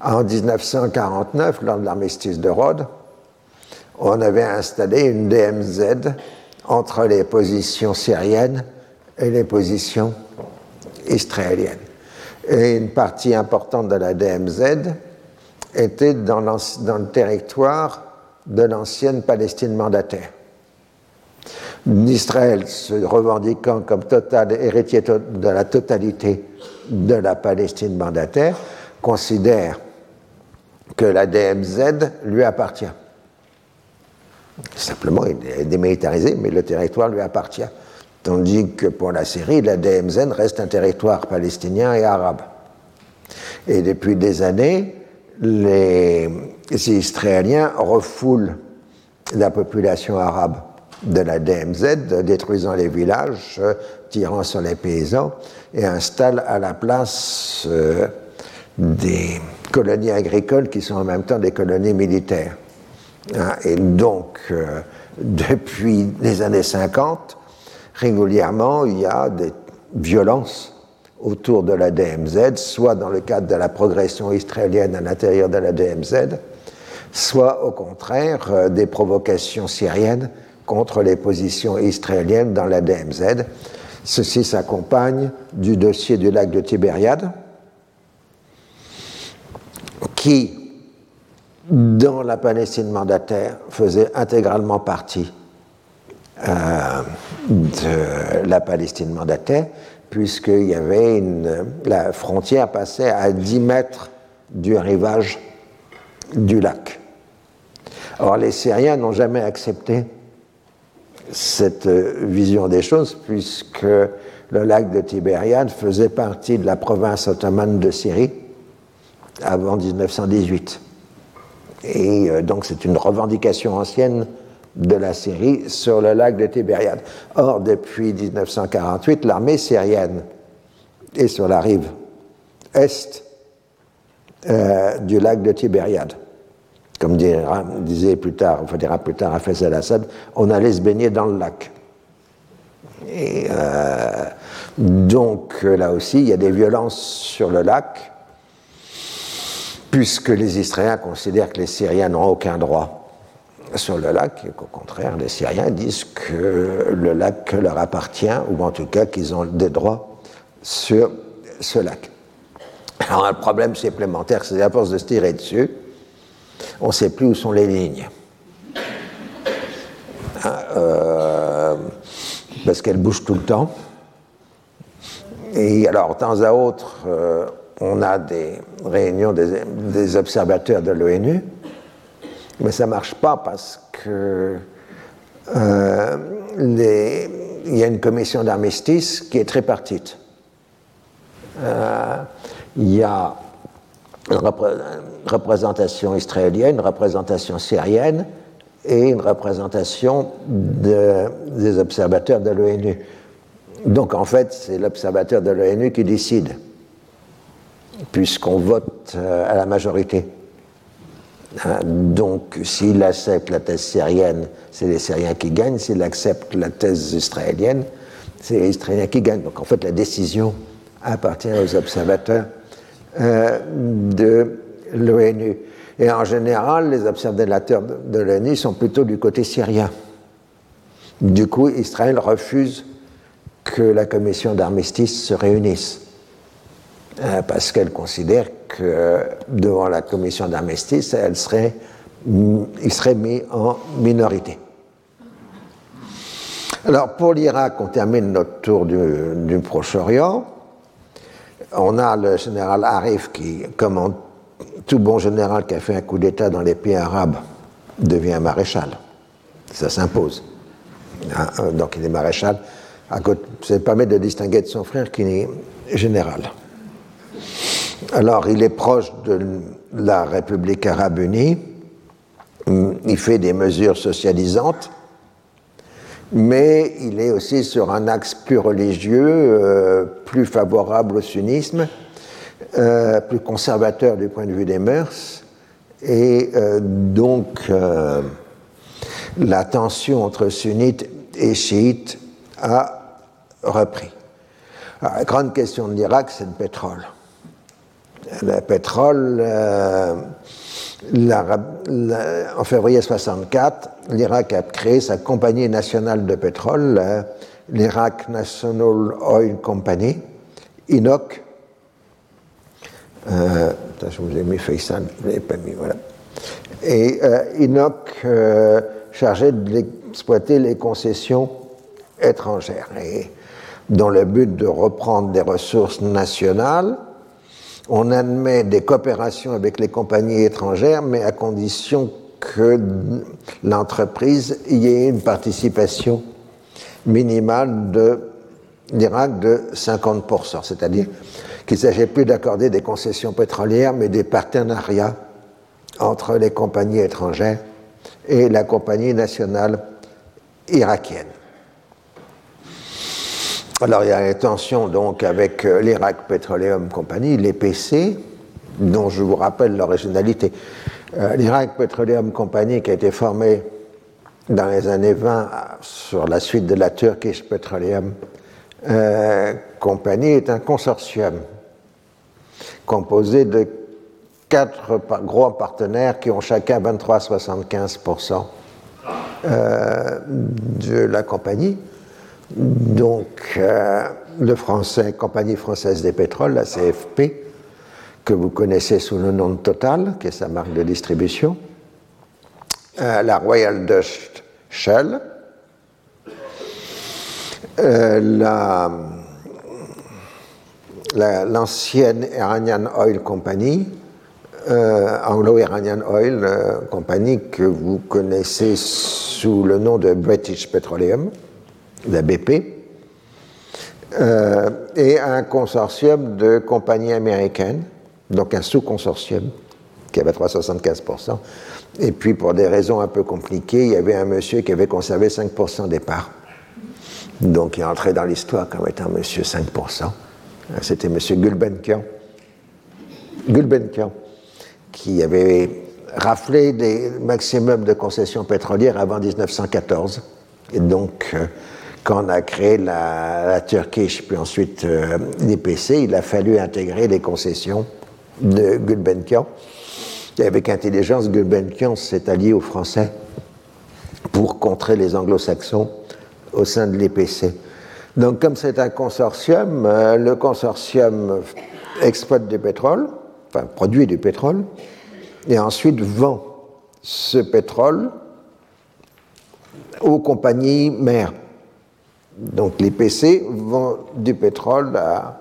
en 1949, lors de l'armistice de Rhodes, on avait installé une DMZ entre les positions syriennes et les positions israéliennes. Et une partie importante de la DMZ était dans, le territoire de l'ancienne Palestine mandataire. Israël, se revendiquant comme total héritier de la totalité de la Palestine mandataire, considère que la DMZ lui appartient. Simplement, il est démilitarisé, mais le territoire lui appartient. Tandis que pour la Syrie, la DMZ reste un territoire palestinien et arabe. Et depuis des années, les Israéliens refoulent la population arabe de la DMZ, détruisant les villages, tirant sur les paysans, et installent à la place euh, des colonies agricoles qui sont en même temps des colonies militaires. Hein, et donc, euh, depuis les années 50, régulièrement, il y a des violences autour de la DMZ, soit dans le cadre de la progression israélienne à l'intérieur de la DMZ, soit au contraire euh, des provocations syriennes contre les positions israéliennes dans la DMZ. Ceci s'accompagne du dossier du lac de Tibériade, qui dans la Palestine mandataire, faisait intégralement partie euh, de la Palestine mandataire, puisqu'il y avait la frontière passait à 10 mètres du rivage du lac. Or, les Syriens n'ont jamais accepté cette vision des choses, puisque le lac de Tibériade faisait partie de la province ottomane de Syrie avant 1918. Et euh, donc c'est une revendication ancienne de la Syrie sur le lac de Tibériade. Or, depuis 1948, l'armée syrienne est sur la rive est euh, du lac de Tibériade. Comme disait plus tard, on dira plus tard à al-Assad, on allait se baigner dans le lac. Et euh, donc là aussi, il y a des violences sur le lac puisque les Israéliens considèrent que les Syriens n'ont aucun droit sur le lac, et qu'au contraire, les Syriens disent que le lac leur appartient, ou en tout cas qu'ils ont des droits sur ce lac. Alors, un problème supplémentaire, c'est à force de se tirer dessus, on ne sait plus où sont les lignes. Hein, euh, parce qu'elles bougent tout le temps. Et alors, de temps à autre, euh, on a des réunions des, observateurs de l'ONU, mais ça ne marche pas parce que euh, il y a une commission d'armistice qui est tripartite. Il y a une représentation israélienne, une représentation syrienne et une représentation des observateurs de l'ONU. Donc en fait, c'est l'observateur de l'ONU qui décide puisqu'on vote euh, à la majorité. Hein, donc, s'il accepte la thèse syrienne, c'est les Syriens qui gagnent. S'il accepte la thèse israélienne, c'est les Israéliens qui gagnent. Donc, en fait, la décision appartient aux observateurs euh, de l'ONU. Et en général, les observateurs de l'ONU sont plutôt du côté syrien. Du coup, Israël refuse que la commission d'armistice se réunisse. Euh, parce qu'elle considère que devant la commission d'armistice, elle serait, il serait mis en minorité. Alors pour l'Irak, on termine notre tour du, Proche-Orient. On a le général Arif qui, comme tout bon général qui a fait un coup d'État dans les pays arabes, devient maréchal. Ça s'impose. Hein, donc il est maréchal. Ça permet de distinguer de son frère qui est général. Alors il est proche de la République arabe unie. Il fait des mesures socialisantes mais il est aussi sur un axe plus religieux, euh, plus favorable au sunnisme, euh, plus conservateur du point de vue des mœurs, et euh, donc la tension entre sunnites et chiites a repris. la grande question de l'Irak, c'est le pétrole. Le pétrole en février 64, l'Irak a créé sa compagnie nationale de pétrole, l'Iraq National Oil Company, INOC. Euh, je vous ai mis Faisal, je ne pas mis, voilà. Et euh, INOC euh, d'exploiter les concessions étrangères, et dans le but de reprendre des ressources nationales on admet des coopérations avec les compagnies étrangères, mais à condition que l'entreprise y ait une participation minimale de de 50%, c'est-à-dire qu'il ne s'agit plus d'accorder des concessions pétrolières, mais des partenariats entre les compagnies étrangères et la compagnie nationale irakienne. Alors il y a une tension donc avec euh, l'Iraq Petroleum Company, l'EPC, dont je vous rappelle l'originalité. Euh, L'Iraq Petroleum Company qui a été formé dans les années 20 sur la suite de la Turkish Petroleum euh, Company est un consortium composé de quatre gros partenaires qui ont chacun 23-75% de la compagnie donc, euh, le français, Compagnie française des pétroles, la CFP, que vous connaissez sous le nom de Total, qui est sa marque de distribution, euh, la Royal Dutch Shell, euh, l'ancienne Iranian Oil Company, Anglo-Iranian Oil Company, que vous connaissez sous le nom de British Petroleum, la BP, euh, et un consortium de compagnies américaines, donc un sous-consortium qui avait 375%. Et puis, pour des raisons un peu compliquées, il y avait un monsieur qui avait conservé 5% des parts. Donc, il est entré dans l'histoire comme étant monsieur 5%. C'était monsieur Gulbenkian. Gulbenkian, qui avait raflé des maximums de concessions pétrolières avant 1914. Et donc, euh, quand on a créé la, la Turkish, puis ensuite euh, l'IPC, il a fallu intégrer les concessions de Gulbenkian. Et avec intelligence, Gulbenkian s'est allié aux Français pour contrer les anglo-saxons au sein de l'IPC. Donc comme c'est un consortium, euh, le consortium exploite du pétrole, enfin produit du pétrole, et ensuite vend ce pétrole aux compagnies mères. Donc les PC vont du pétrole à,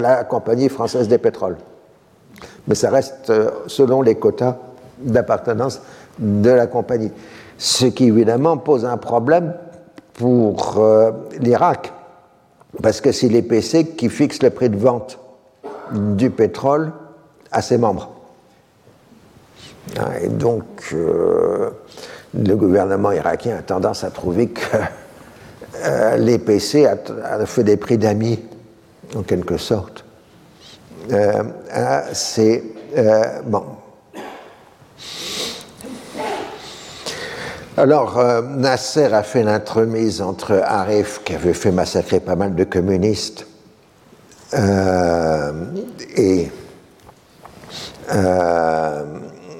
la compagnie française des pétroles. Mais ça reste euh, selon les quotas d'appartenance de la compagnie. Ce qui évidemment pose un problème pour euh, l'Irak, parce que c'est les PC qui fixent le prix de vente du pétrole à ses membres. Et donc, euh, le gouvernement irakien a tendance à trouver que euh, l'EPC a, fait des prix d'amis, en quelque sorte. Euh, c'est euh, bon. Alors, Nasser a fait l'entremise entre Arif, qui avait fait massacrer pas mal de communistes, et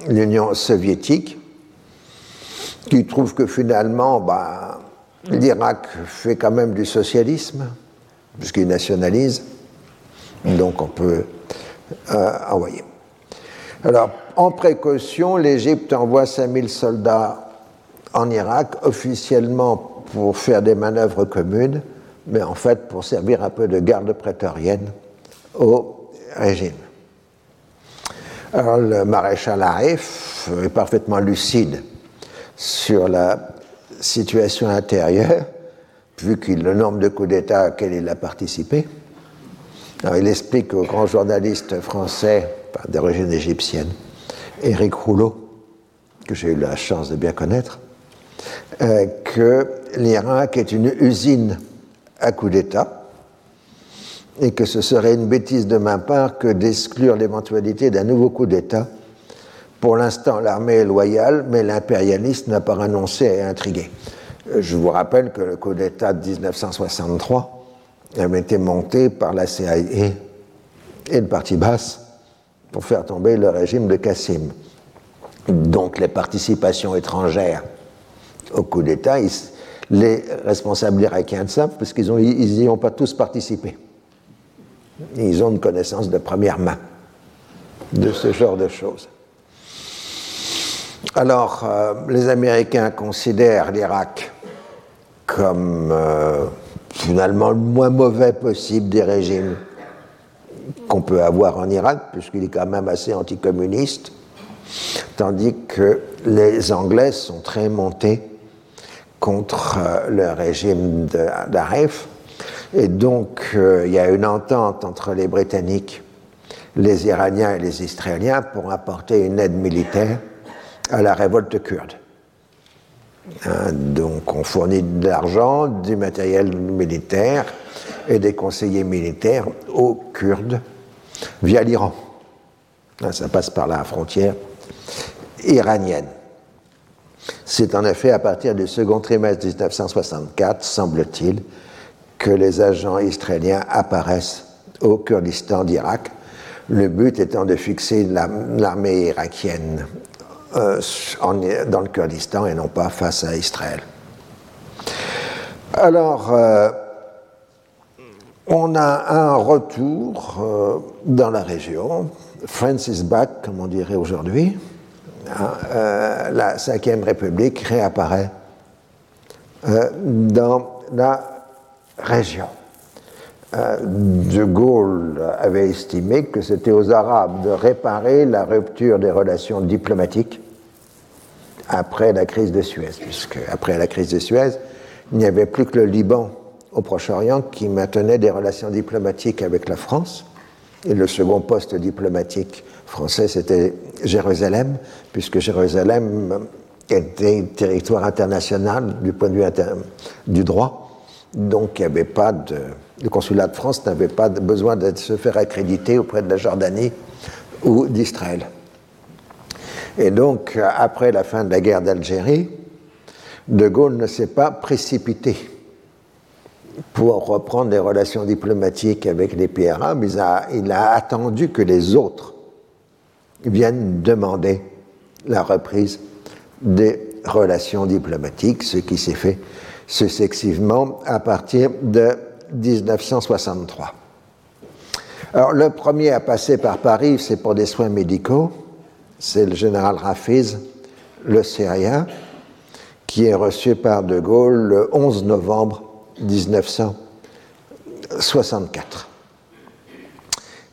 l'Union soviétique, qui trouve que finalement, bah, L'Irak fait quand même du socialisme, puisqu'il nationalise, donc on peut euh, envoyer. Alors, en précaution, l'Égypte envoie 5000 soldats en Irak, officiellement pour faire des manœuvres communes, mais en fait pour servir un peu de garde prétorienne au régime. Alors, le maréchal Arif est parfaitement lucide sur la situation intérieure, vu qu'il le nombre de coups d'État auxquels il a participé. Il explique au grand journaliste français d'origine égyptienne, Éric Rouleau, que j'ai eu la chance de bien connaître, euh, que l'Irak est une usine à coup d'État et que ce serait une bêtise de ma part que d'exclure l'éventualité d'un nouveau coup d'État. Pour l'instant, l'armée est loyale, mais l'impérialiste n'a pas renoncé et intrigué. Euh, je vous rappelle que le coup d'État de 1963 avait été monté par la CIA et le parti basse pour faire tomber le régime de Kassim. Donc les participations étrangères au coup d'État, les responsables irakiens de ça, parce qu'ils n'y ont pas tous participé. Ils ont une connaissance de première main de ce genre de choses. Alors, euh, les Américains considèrent l'Irak comme euh, finalement le moins mauvais possible des régimes qu'on peut avoir en Irak, puisqu'il est quand même assez anticommuniste, tandis que les Anglais sont très montés contre euh, le régime d'Aref. Et donc, il y a une entente entre les Britanniques, les Iraniens et les Israéliens pour apporter une aide militaire à la révolte kurde. Hein, donc, on fournit de l'argent, du matériel militaire et des conseillers militaires aux Kurdes via l'Iran. Hein, ça passe par la frontière iranienne. C'est en effet à partir du second trimestre 1964, semble-t-il, que les agents israéliens apparaissent au Kurdistan d'Irak, le but étant de fixer l'armée irakienne euh, dans le Kurdistan et non pas face à Israël. Alors, euh, on a un retour euh, dans la région, Francis back, comme on dirait aujourd'hui. Hein, la Ve République réapparaît dans la région. de Gaulle avait estimé que c'était aux Arabes de réparer la rupture des relations diplomatiques après la crise de Suez, puisque après la crise de Suez, il n'y avait plus que le Liban au Proche-Orient qui maintenait des relations diplomatiques avec la France. Et le second poste diplomatique français, c'était Jérusalem, puisque Jérusalem était territoire international du point de vue du droit. Donc. Le consulat de France n'avait pas besoin de se faire accréditer auprès de la Jordanie ou d'Israël. Et donc, après la fin de la guerre d'Algérie, De Gaulle ne s'est pas précipité pour reprendre des relations diplomatiques avec les pays arabes, il a, attendu que les autres viennent demander la reprise des relations diplomatiques, ce qui s'est fait successivement à partir de 1963. Alors, le premier à passer par Paris, c'est pour des soins médicaux, c'est le général Rafiz, le Syrien, qui est reçu par De Gaulle le 11 novembre 1964.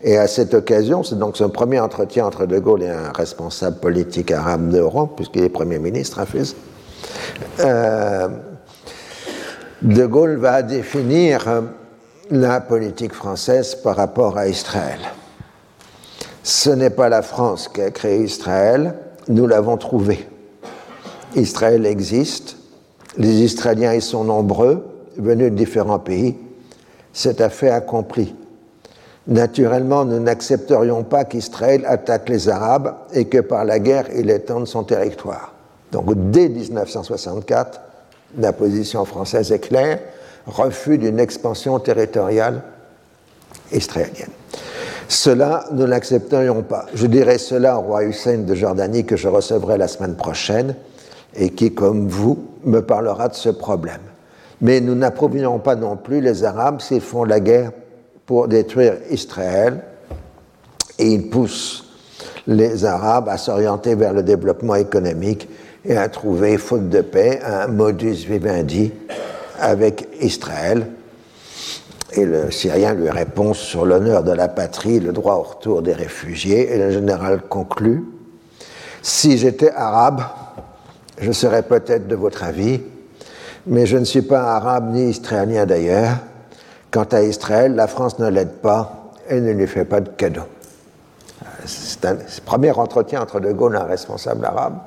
Et à cette occasion, c'est donc son premier entretien entre De Gaulle et un responsable politique arabe d'Europe, puisqu'il est Premier ministre, Hafiz. Euh, de Gaulle va définir la politique française par rapport à Israël. Ce n'est pas la France qui a créé Israël, nous l'avons trouvé. Israël existe, les Israéliens y sont nombreux, venus de différents pays, c'est fait accompli. Naturellement, nous n'accepterions pas qu'Israël attaque les Arabes et que par la guerre il étende son territoire. Donc dès 1964, la position française est claire, refus d'une expansion territoriale Cela, nous n'accepterions pas. Je dirais cela au roi Hussein de Jordanie que je recevrai la semaine prochaine et qui, comme vous, me parlera de ce problème. Mais nous n'approuvions pas non plus les Arabes s'ils font la guerre pour détruire Israël et ils poussent les Arabes à s'orienter vers le développement économique et à trouver, faute de paix, un modus vivendi avec Israël. Et le Syrien lui répond sur l'honneur de la patrie, le droit au retour des réfugiés, et le général conclut Si j'étais arabe, je serais peut-être de votre avis, mais je ne suis pas arabe ni israélien d'ailleurs. Quant à Israël, la France ne l'aide pas et ne lui fait pas de cadeau. C'est un premier entretien entre De Gaulle et un responsable arabe,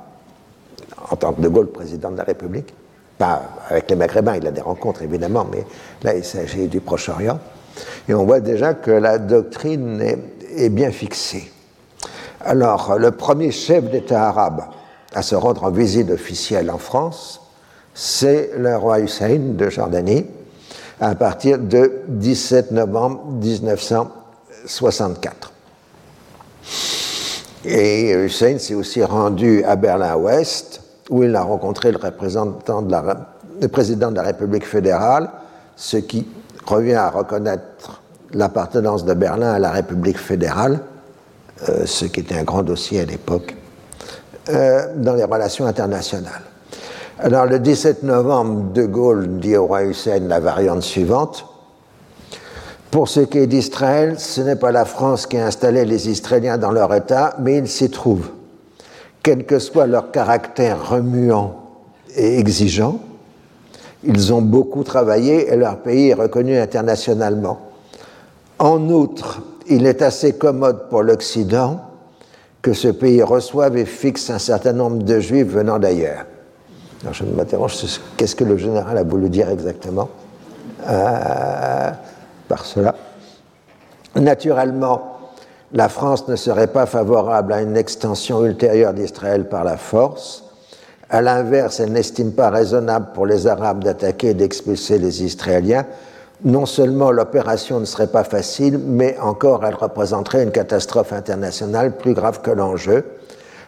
en tant que De Gaulle président de la République. Avec les Maghrébins, il a des rencontres évidemment, mais là il s'agit du Proche-Orient. Et on voit déjà que la doctrine est, est bien fixée. Alors, le premier chef d'État arabe à se rendre en visite officielle en France, c'est le roi Hussein de Jordanie, à partir de 17 novembre 1964. Et Hussein s'est aussi rendu à Berlin-Ouest, où il a rencontré le, de la, président de la République fédérale, ce qui revient à reconnaître l'appartenance de Berlin à la République fédérale, euh, ce qui était un grand dossier à l'époque, euh, dans les relations internationales. Alors le 17 novembre, De Gaulle dit au roi Hussein la variante suivante. Pour ce qui est d'Israël, ce n'est pas la France qui a installé les Israéliens dans leur État, mais ils s'y trouvent. Quel que soit leur caractère remuant et exigeant, ils ont beaucoup travaillé et leur pays est reconnu internationalement. En outre, il est assez commode pour l'Occident que ce pays reçoive et fixe un certain nombre de juifs venant d'ailleurs. Alors je m'interroge, qu'est-ce que le général a voulu dire exactement euh, par cela Naturellement, la France ne serait pas favorable à une extension ultérieure d'Israël par la force. À l'inverse, elle n'estime pas raisonnable pour les Arabes d'attaquer et d'expulser les Israéliens. Non seulement l'opération ne serait pas facile, mais encore elle représenterait une catastrophe internationale plus grave que l'enjeu.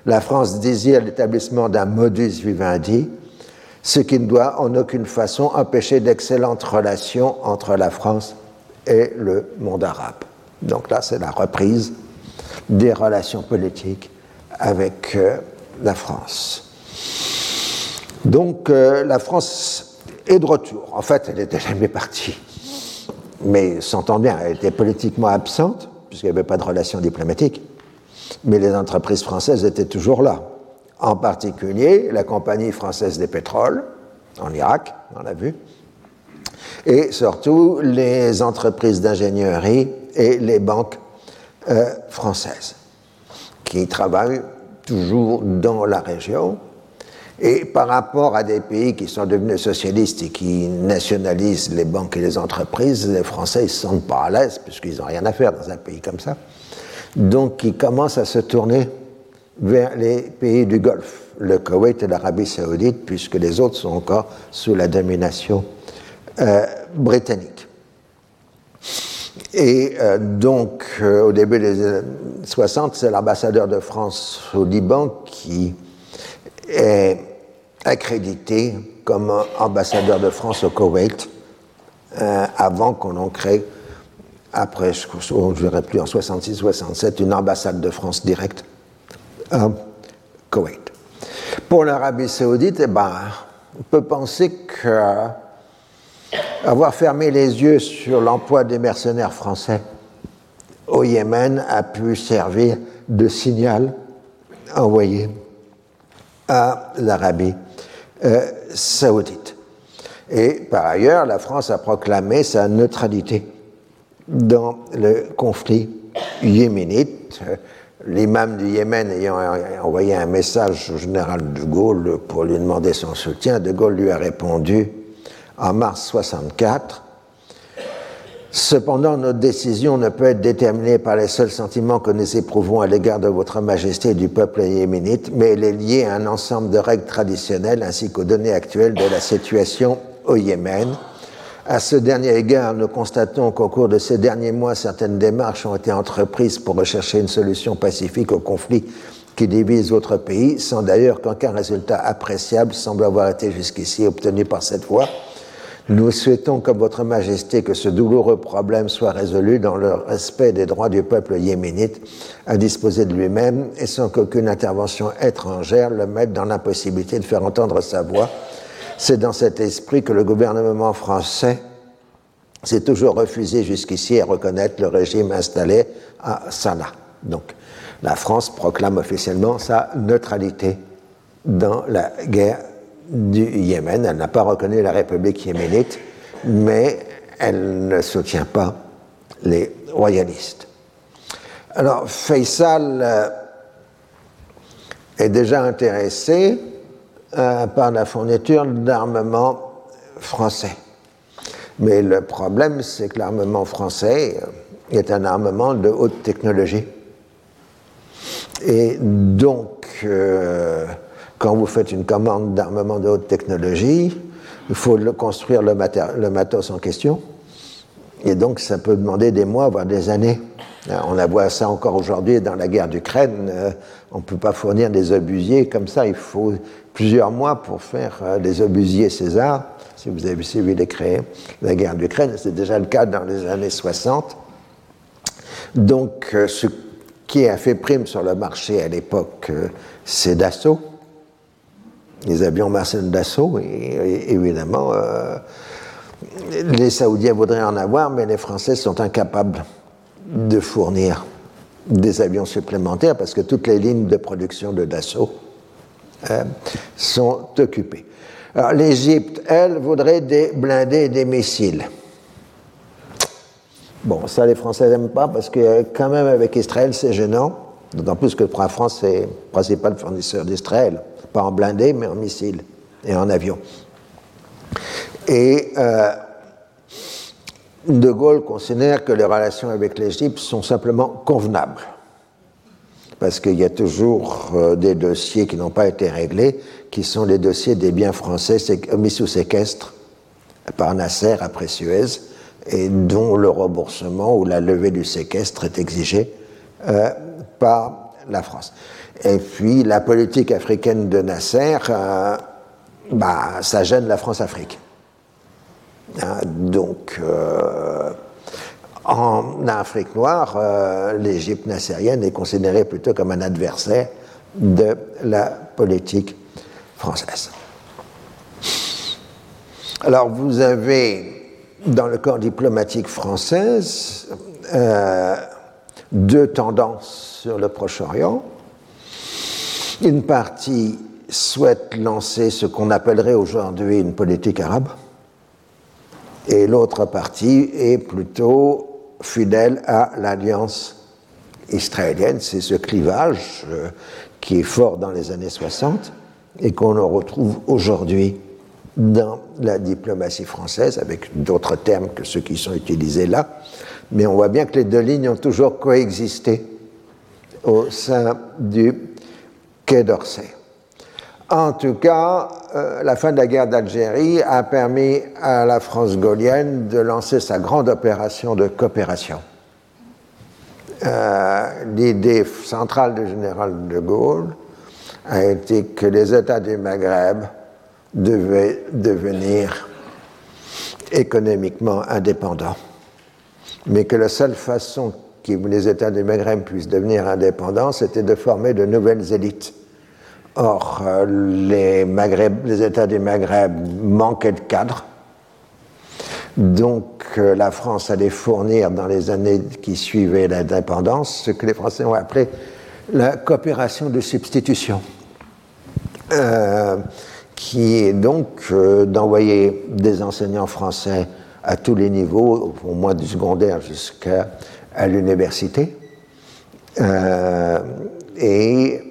La France désire l'établissement d'un modus vivendi, ce qui ne doit en aucune façon empêcher d'excellentes relations entre la France et le monde arabe. Donc là, c'est la reprise des relations politiques avec euh, la France. Donc euh, la France est de retour. En fait, elle n'était jamais partie. Mais s'entend bien, elle était politiquement absente, puisqu'il n'y avait pas de relations diplomatiques. Mais les entreprises françaises étaient toujours là en particulier la Compagnie française des pétroles en Irak, on l'a vu, et surtout les entreprises d'ingénierie et les banques euh, françaises qui travaillent toujours dans la région. Et par rapport à des pays qui sont devenus socialistes et qui nationalisent les banques et les entreprises, les Français ne se sentent pas à l'aise puisqu'ils n'ont rien à faire dans un pays comme ça. Donc ils commencent à se tourner vers les pays du Golfe, le Koweït et l'Arabie saoudite, puisque les autres sont encore sous la domination britannique. Et euh, donc, euh, au début des années 60, c'est l'ambassadeur de France au Liban qui est accrédité comme ambassadeur de France au Koweït, avant qu'on en crée, après, je ne dirais plus, en 66-67, une ambassade de France directe à Koweït. Pour l'Arabie saoudite, eh ben, on peut penser que avoir fermé les yeux sur l'emploi des mercenaires français au Yémen a pu servir de signal envoyé à l'Arabie euh, saoudite. Et par ailleurs, la France a proclamé sa neutralité dans le conflit yéménite l'imam du Yémen ayant envoyé un message au général de Gaulle pour lui demander son soutien, de Gaulle lui a répondu en mars 64 Cependant, notre décision ne peut être déterminée par les seuls sentiments que nous éprouvons à l'égard de votre Majesté et du peuple yéménite, mais elle est liée à un ensemble de règles traditionnelles ainsi qu'aux données actuelles de la situation au Yémen à ce dernier égard, nous constatons qu'au cours de ces derniers mois, certaines démarches ont été entreprises pour rechercher une solution pacifique au conflit qui divise votre pays, sans d'ailleurs qu'aucun résultat appréciable semble avoir été jusqu'ici obtenu par cette voie. Nous souhaitons, comme Votre Majesté, que ce douloureux problème soit résolu dans le respect des droits du peuple yéménite à disposer de lui-même et sans qu'aucune intervention étrangère le mette dans l'impossibilité de faire entendre sa voix c'est dans cet esprit que le gouvernement français s'est toujours refusé jusqu'ici à reconnaître le régime installé à Sanaa. Donc, la France proclame officiellement sa neutralité dans la guerre du Yémen. Elle n'a pas reconnu la République yéménite, mais elle ne soutient pas les royalistes. Alors, Faisal euh, est déjà intéressé euh, par la fourniture d'armement français. Mais le problème, c'est que l'armement français est un armement de haute technologie. Et donc, euh, quand vous faites une commande d'armement de haute technologie, il faut le construire le, matos en question. Et donc, ça peut demander des mois, voire des années. Euh, on a voit ça encore aujourd'hui dans la guerre d'Ukraine. Euh, on ne peut pas fournir des obusiers comme ça. Il faut plusieurs mois pour faire des obusiers César. Si vous avez suivi les créer la guerre d'Ukraine, c'est déjà le cas dans les années 60. Donc, ce qui a fait prime sur le marché à l'époque, c'est Dassault les avions Marcel Dassault, et, évidemment, euh, les Saoudiens voudraient en avoir, mais les Français sont incapables de fournir des avions supplémentaires parce que toutes les lignes de production de Dassault euh, sont occupées. Alors l'Égypte, elle, voudrait des blindés et des missiles. Bon, ça les Français n'aiment pas parce que quand même avec Israël c'est gênant, d'autant plus que la France est le principal fournisseur d'Israël pas en blindé, mais en missile et en avion. Et euh, De Gaulle considère que les relations avec l'Égypte sont simplement convenables, parce qu'il y a toujours euh, des dossiers qui n'ont pas été réglés, qui sont les dossiers des biens français mis sous séquestre par Nasser après Suez, et dont le remboursement ou la levée du séquestre est exigé euh, par la France. Et puis la politique africaine de Nasser, euh, bah, ça gêne la France-Afrique. Hein, donc, euh, en Afrique noire, l'Égypte nassérienne est considérée plutôt comme un adversaire de la politique française. Alors, vous avez dans le corps diplomatique français deux tendances sur le Proche-Orient. Une partie souhaite lancer ce qu'on appellerait aujourd'hui une politique arabe, et l'autre partie est plutôt fidèle à l'alliance israélienne. C'est ce clivage euh, qui est fort dans les années 60 et qu'on retrouve aujourd'hui dans la diplomatie française, avec d'autres termes que ceux qui sont utilisés là. Mais on voit bien que les deux lignes ont toujours coexisté au sein du Quai d'Orsay. En tout cas, euh, la fin de la guerre d'Algérie a permis à la France gaulienne de lancer sa grande opération de coopération. Euh, l'idée centrale du général de Gaulle a été que les États du Maghreb devaient devenir économiquement indépendants, mais que la seule façon que les États du Maghreb puissent devenir indépendants, c'était de former de nouvelles élites. Or, euh, les, Maghreb, les États du Maghreb manquaient de cadres. Donc, euh, la France allait fournir dans les années qui suivaient l'indépendance ce que les Français ont appelé la coopération de substitution, euh, qui est donc d'envoyer des enseignants français à tous les niveaux, au moins du secondaire jusqu'à l'université euh, et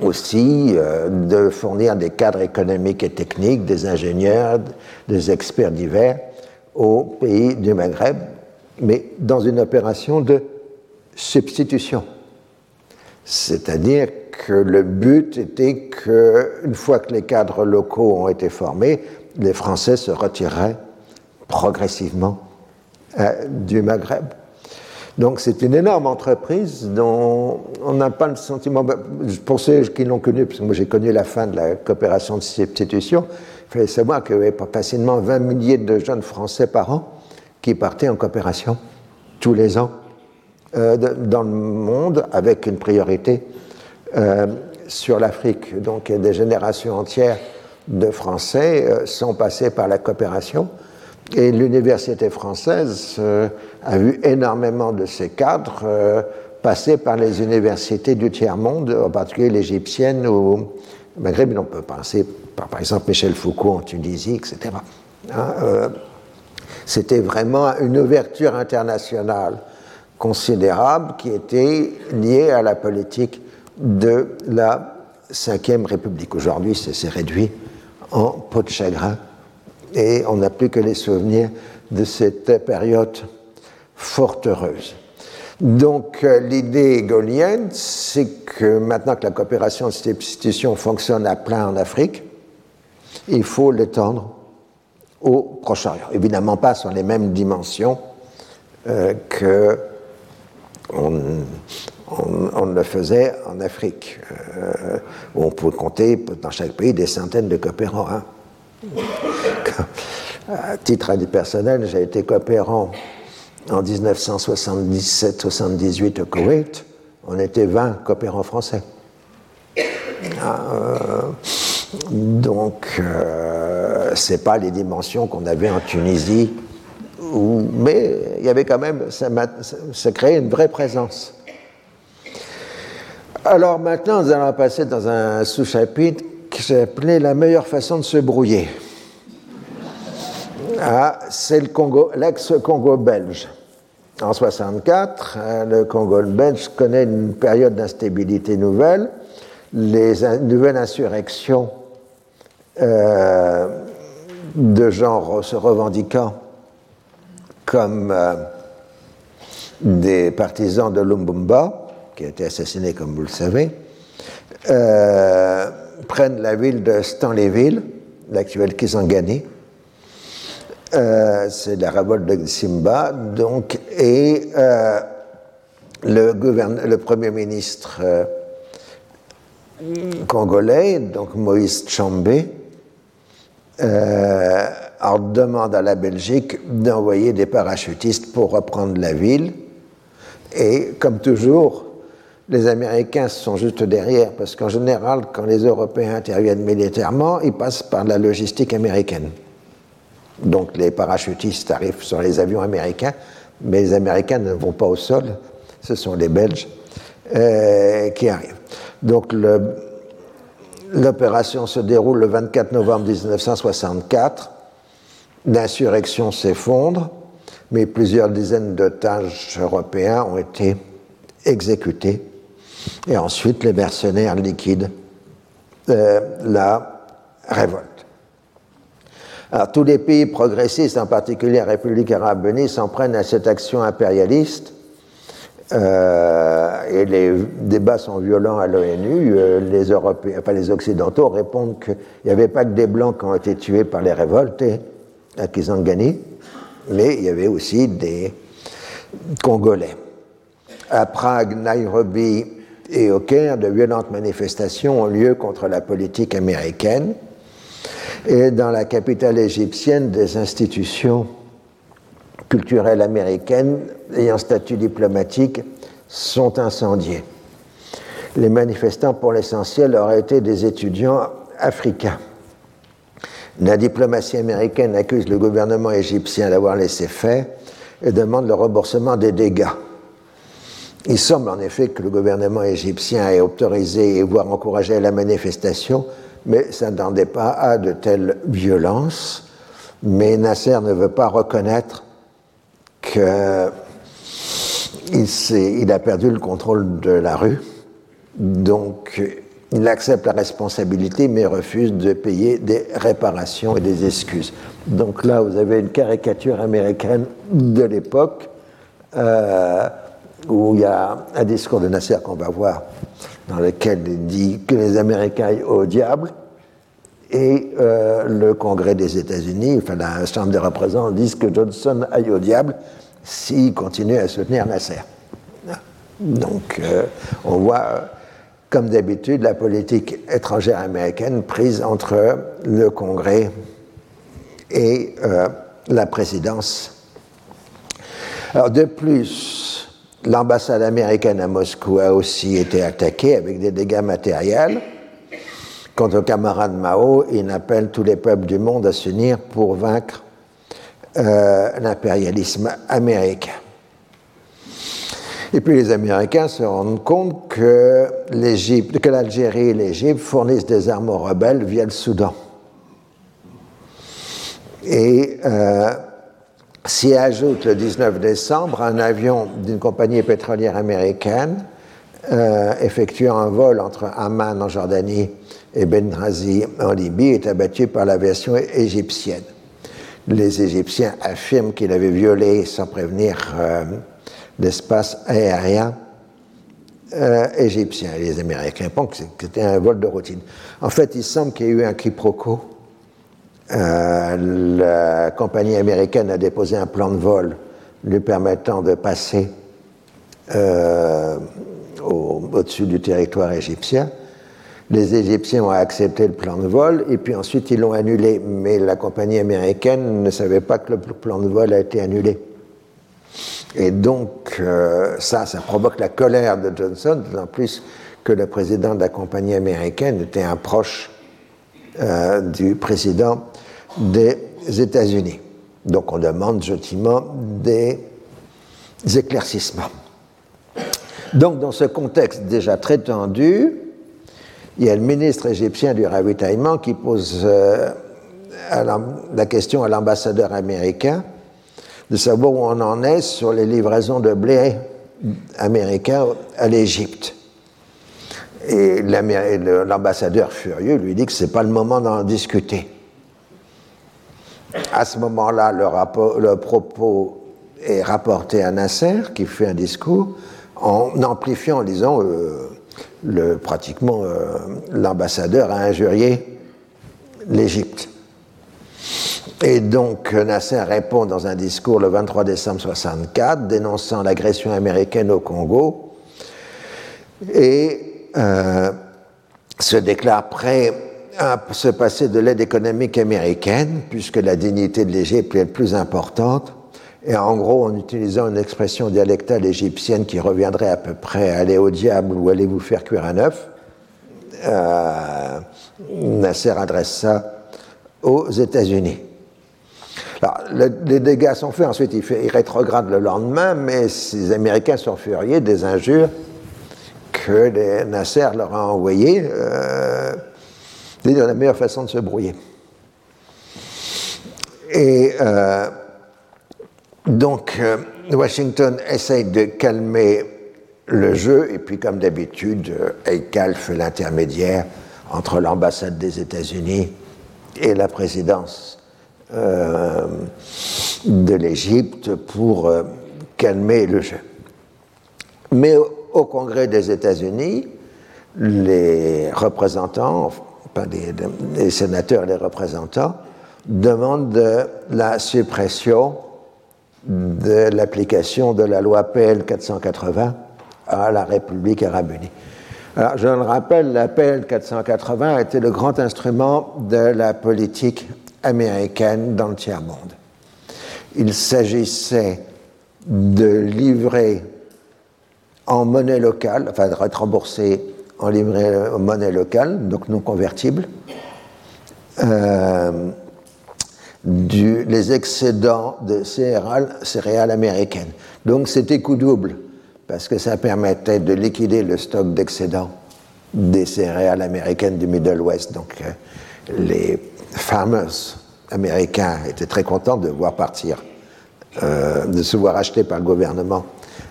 aussi euh, de fournir des cadres économiques et techniques, des ingénieurs, des experts divers aux pays du Maghreb, mais dans une opération de substitution. C'est-à-dire que le but était qu'une fois que les cadres locaux ont été formés, les Français se retireraient progressivement euh, du Maghreb. Donc c'est une énorme entreprise dont on n'a pas le sentiment, bah, pour ceux qui l'ont connu, parce que moi j'ai connu la fin de la coopération de substitution, il fallait savoir qu'il y avait facilement 20 milliers de jeunes Français par an qui partaient en coopération tous les ans euh, dans le monde avec une priorité euh, sur l'Afrique. Donc des générations entières de Français sont passés par la coopération. Et l'université française euh, a vu énormément de ces cadres euh, passer par les universités du tiers-monde, en particulier l'égyptienne ou Maghreb. On peut penser par, par exemple, Michel Foucault en Tunisie, etc. Hein, euh, c'était vraiment une ouverture internationale considérable qui était liée à la politique de la Ve République. Aujourd'hui, c'est réduit en peau de chagrin et on n'a plus que les souvenirs de cette période fort heureuse. Donc euh, l'idée gaulienne, c'est que maintenant que la coopération de cette institution fonctionne à plein en Afrique, il faut l'étendre au Proche-Orient. Évidemment pas sur les mêmes dimensions euh, que on, le faisait en Afrique, euh, où on peut compter dans chaque pays des centaines de coopérants. Hein. À titre personnel, j'ai été coopérant en 1977-78 au Koweït. On était 20 coopérants français. Euh, donc, euh, ce n'est pas les dimensions qu'on avait en Tunisie, mais il y avait quand même, ça, ça créait une vraie présence. Alors maintenant, nous allons passer dans un sous-chapitre qui appelé la meilleure façon de se brouiller. Ah, c'est le Congo, l'ex-Congo belge. En 64, hein, le Congo belge connaît une période d'instabilité nouvelle. Les nouvelles insurrections euh, de genre se revendiquant comme euh, des partisans de Lumbumba, qui a été assassiné comme vous le savez, euh, prennent la ville de Stanleyville, l'actuelle Kisangani, euh, c'est la révolte de Simba, donc, et euh, le, le Premier ministre euh, congolais, donc Moïse Tchambé, demande à la Belgique d'envoyer des parachutistes pour reprendre la ville. Et comme toujours, les Américains sont juste derrière, parce qu'en général, quand les Européens interviennent militairement, ils passent par la logistique américaine. Donc les parachutistes arrivent sur les avions américains, mais les Américains ne vont pas au sol, ce sont les Belges euh, qui arrivent. Donc l'opération se déroule le 24 novembre 1964, l'insurrection s'effondre, mais plusieurs dizaines d'otages européens ont été exécutés, et ensuite les mercenaires liquident euh, la révolte. Tous les pays progressistes, en particulier la République arabe unie, s'en prennent à cette action impérialiste. Euh, les débats sont violents à l'ONU. Euh, les les Occidentaux répondent qu'il n'y avait pas que des Blancs qui ont été tués par les révoltes à Kisangani, mais il y avait aussi des Congolais. À Prague, Nairobi et au Caire, de violentes manifestations ont lieu contre la politique américaine et dans la capitale égyptienne, des institutions culturelles américaines ayant statut diplomatique sont incendiées. Les manifestants, pour l'essentiel, auraient été des étudiants africains. La diplomatie américaine accuse le gouvernement égyptien d'avoir laissé faire et demande le remboursement des dégâts. Il semble en effet que le gouvernement égyptien ait autorisé et voire encouragé la manifestation mais ça n'attendait pas à de telles violences. Mais Nasser ne veut pas reconnaître qu'il il a perdu le contrôle de la rue, donc il accepte la responsabilité mais refuse de payer des réparations et des excuses. Donc là, vous avez une caricature américaine de l'époque euh, où il y a un discours de Nasser qu'on va voir dans lequel il dit que les Américains au diable, et euh, le Congrès des États-Unis, enfin la Chambre des représentants, disent que Johnson aille au diable s'il continue à soutenir Nasser. Donc euh, on voit, comme d'habitude, la politique étrangère américaine prise entre le Congrès et euh, la présidence. Alors de plus, L'ambassade américaine à Moscou a aussi été attaquée avec des dégâts matériels. Quant au camarade Mao, il appelle tous les peuples du monde à s'unir pour vaincre euh, l'impérialisme américain. Et puis les Américains se rendent compte que l'Algérie et l'Égypte fournissent des armes aux rebelles via le Soudan. Et euh, s'y ajoute le 19 décembre un avion d'une compagnie pétrolière américaine euh, effectuant un vol entre Amman en Jordanie et Benghazi en Libye est abattu par l'aviation égyptienne. Les Égyptiens affirment qu'il avait violé sans prévenir euh, l'espace aérien euh, égyptien. les Américains pensent que c'était un vol de routine. En fait, il semble qu'il y ait eu un quiproquo. Euh, la compagnie américaine a déposé un plan de vol lui permettant de passer euh, au-dessus du territoire égyptien. Les Égyptiens ont accepté le plan de vol et puis ensuite ils l'ont annulé. Mais la compagnie américaine ne savait pas que le plan de vol a été annulé. Et donc, euh, ça, ça provoque la colère de Johnson, d'autant plus que le président de la compagnie américaine était un proche du président des États-Unis. Donc, on demande gentiment des éclaircissements. Donc, dans ce contexte déjà très tendu, il y a le ministre égyptien du ravitaillement qui pose euh, la question à l'ambassadeur américain de savoir où on en est sur les livraisons de blé américain à l'Égypte. Et l'ambassadeur furieux lui dit que ce n'est pas le moment d'en discuter. À ce moment-là, le, propos est rapporté à Nasser, qui fait un discours, en amplifiant, en euh, pratiquement, euh, l'ambassadeur a injurié l'Égypte. Et donc Nasser répond dans un discours le 23 décembre 1964, dénonçant l'agression américaine au Congo, et euh, se déclare prêt à se passer de l'aide économique américaine, puisque la dignité de l'Égypte est plus importante, et en gros, en utilisant une expression dialectale égyptienne qui reviendrait à peu près à aller au diable ou allez vous faire cuire un œuf, euh, Nasser adresse ça aux États-Unis. Alors, les dégâts sont faits, ensuite il, fait, rétrograde le lendemain, mais les Américains sont furieux des injures que Nasser leur a envoyées. Euh, c'est la meilleure façon de se brouiller. Et euh, donc, euh, Washington essaye de calmer le jeu, et puis comme d'habitude, Eikal fait l'intermédiaire entre l'ambassade des États-Unis et la présidence euh, de l'Égypte pour euh, calmer le jeu. Mais au, Congrès des États-Unis, les représentants, pas les, sénateurs et les représentants, demandent la suppression de l'application de la loi PL 480 à la République arabe unie. Alors, je le rappelle, la PL 480 était le grand instrument de la politique américaine dans le tiers-monde. Il s'agissait de livrer en monnaie locale, enfin de être remboursé en livret en monnaie locale, donc non convertible, euh, les excédents de céréales, céréales américaines. Donc c'était coup double, parce que ça permettait de liquider le stock d'excédents des céréales américaines du Middle West. Donc euh, les farmers américains étaient très contents de voir partir, euh, de se voir acheter par le gouvernement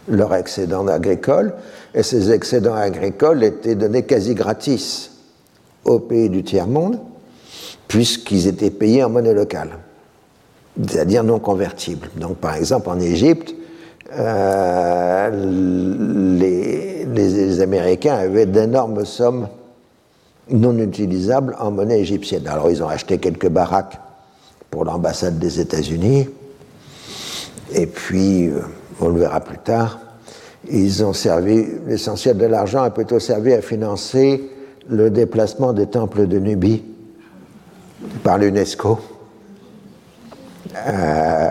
leur excédent agricole, et ces excédents agricoles étaient donnés quasi gratis aux pays du tiers-monde, puisqu'ils étaient payés en monnaie locale, c'est-à-dire non convertible. Donc par exemple en Égypte, euh, les, Américains avaient d'énormes sommes non utilisables en monnaie égyptienne. Alors ils ont acheté quelques baraques pour l'ambassade des États-Unis, et puis, euh, on le verra plus tard, ils ont servi, l'essentiel de l'argent a plutôt servi à financer le déplacement des temples de Nubie par l'UNESCO. Euh,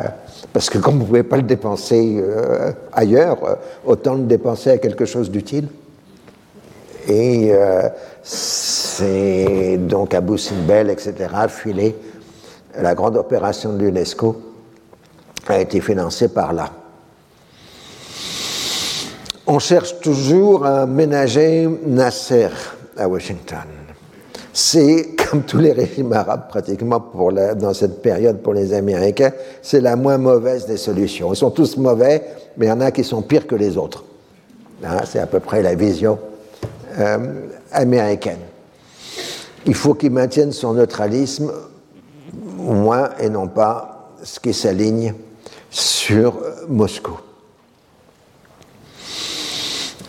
parce que comme vous ne pouvez pas le dépenser euh, ailleurs, autant le dépenser à quelque chose d'utile. Et c'est donc Abu Simbel, etc., filé. La grande opération de l'UNESCO a été financée par là. On cherche toujours à ménager Nasser à Washington. C'est, comme tous les régimes arabes pratiquement pour dans cette période pour les Américains, c'est la moins mauvaise des solutions. Ils sont tous mauvais, mais il y en a qui sont pires que les autres. Hein, c'est à peu près la vision euh, américaine. Il faut qu'il maintienne son neutralisme, au moins, et non pas ce qui s'aligne sur Moscou.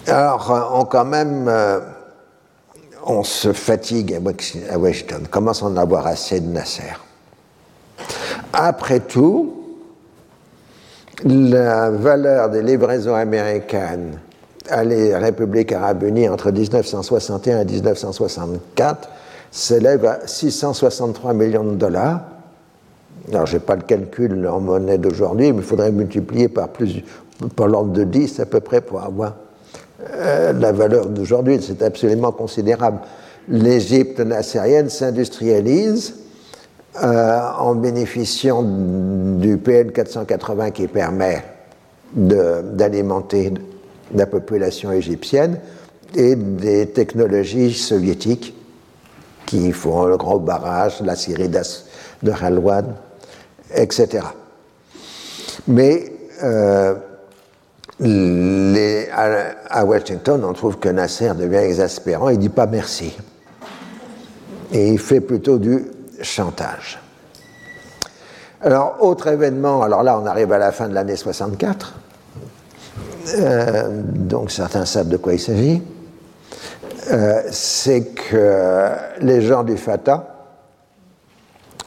Alors, on quand même, euh, on se fatigue à Washington, on commence à en avoir assez de Nasser. Après tout, la valeur des livraisons américaines à la République arabe unie entre 1961 et 1964 s'élève à 663 millions de dollars. Alors, je n'ai pas le calcul en monnaie d'aujourd'hui, mais il faudrait multiplier par, par l'ordre de 10 à peu près pour avoir euh, la valeur d'aujourd'hui. C'est absolument considérable. L'Égypte nassérienne s'industrialise euh, en bénéficiant du PN 480 qui permet d'alimenter la population égyptienne et des technologies soviétiques qui font le grand barrage, la Syrie de Halwan, etc. Mais euh, à, Washington, on trouve que Nasser devient exaspérant, il dit pas merci. Et il fait plutôt du chantage. Alors, autre événement, alors là, on arrive à la fin de l'année 64. Euh, donc, certains savent de quoi il s'agit. Euh, c'est que les gens du Fatah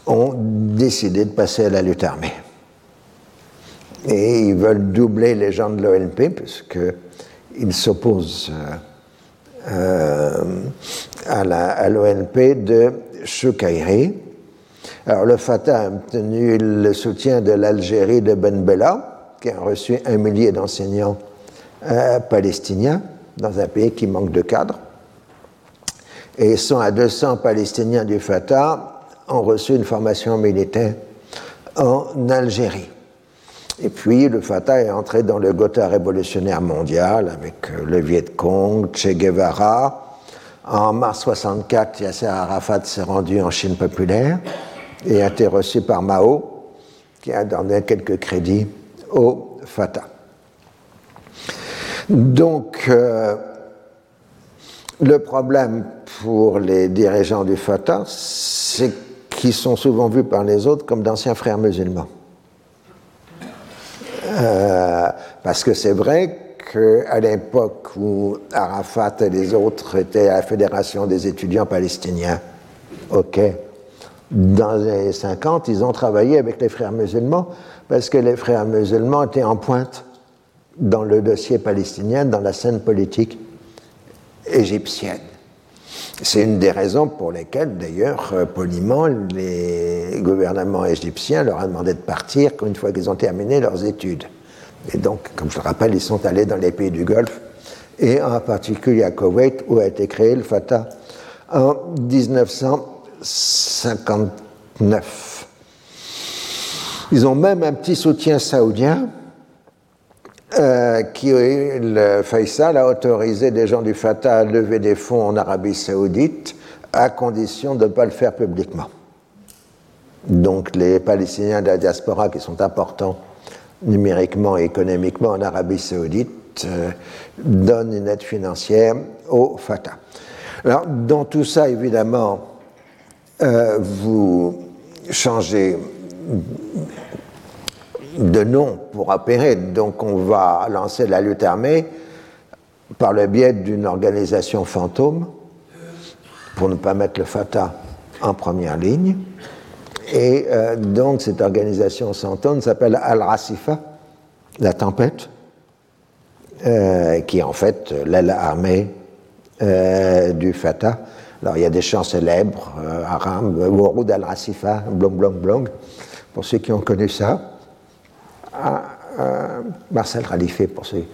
ont décidé de passer à la lutte armée. Et ils veulent doubler les gens de l'ONP, puisqu'ils s'opposent euh, à l'ONP de Choukairi. Alors le Fatah a obtenu le soutien de l'Algérie de Ben Bella, qui a reçu un millier d'enseignants euh, palestiniens dans un pays qui manque de cadres. Et 100 à 200 Palestiniens du Fatah ont reçu une formation militaire en Algérie. Et puis le Fatah est entré dans le Gotha révolutionnaire mondial avec euh, le Viet Cong, Che Guevara. En mars 64, Yasser Arafat s'est rendu en Chine populaire et a été reçu par Mao, qui a donné quelques crédits au Fatah. Donc, euh, le problème pour les dirigeants du Fatah, c'est qu'ils sont souvent vus par les autres comme d'anciens frères musulmans. Euh, parce que c'est vrai qu'à l'époque où Arafat et les autres étaient à la Fédération des étudiants palestiniens, ok, dans les années 50, ils ont travaillé avec les frères musulmans parce que les frères musulmans étaient en pointe dans le dossier palestinien, dans la scène politique égyptienne. C'est une des raisons pour lesquelles, d'ailleurs, euh, poliment, les gouvernements égyptiens leur ont demandé de partir une fois qu'ils ont terminé leurs études. Et donc, comme je le rappelle, ils sont allés dans les pays du Golfe, et en particulier à Koweït, où a été créé le Fatah en 1959. Ils ont même un petit soutien saoudien euh, qui, le Faisal a autorisé des gens du Fatah à lever des fonds en Arabie saoudite à condition de ne pas le faire publiquement. Donc les Palestiniens de la diaspora qui sont importants numériquement et économiquement en Arabie saoudite euh, donnent une aide financière au Fatah. Alors dans tout ça, évidemment, euh, vous changez de nom pour opérer. Donc on va lancer la lutte armée par le biais d'une organisation fantôme pour ne pas mettre le Fatah en première ligne. Et euh, donc cette organisation fantôme s'appelle Al-Rasifa, la tempête, euh, qui est en fait l'aile armée euh, du Fatah. Alors il y a des chants célèbres, Aram, Wouroud al-Rasifa, Blong Blong Blong, pour ceux qui ont connu ça à, Marcel Ralifé, pour ceux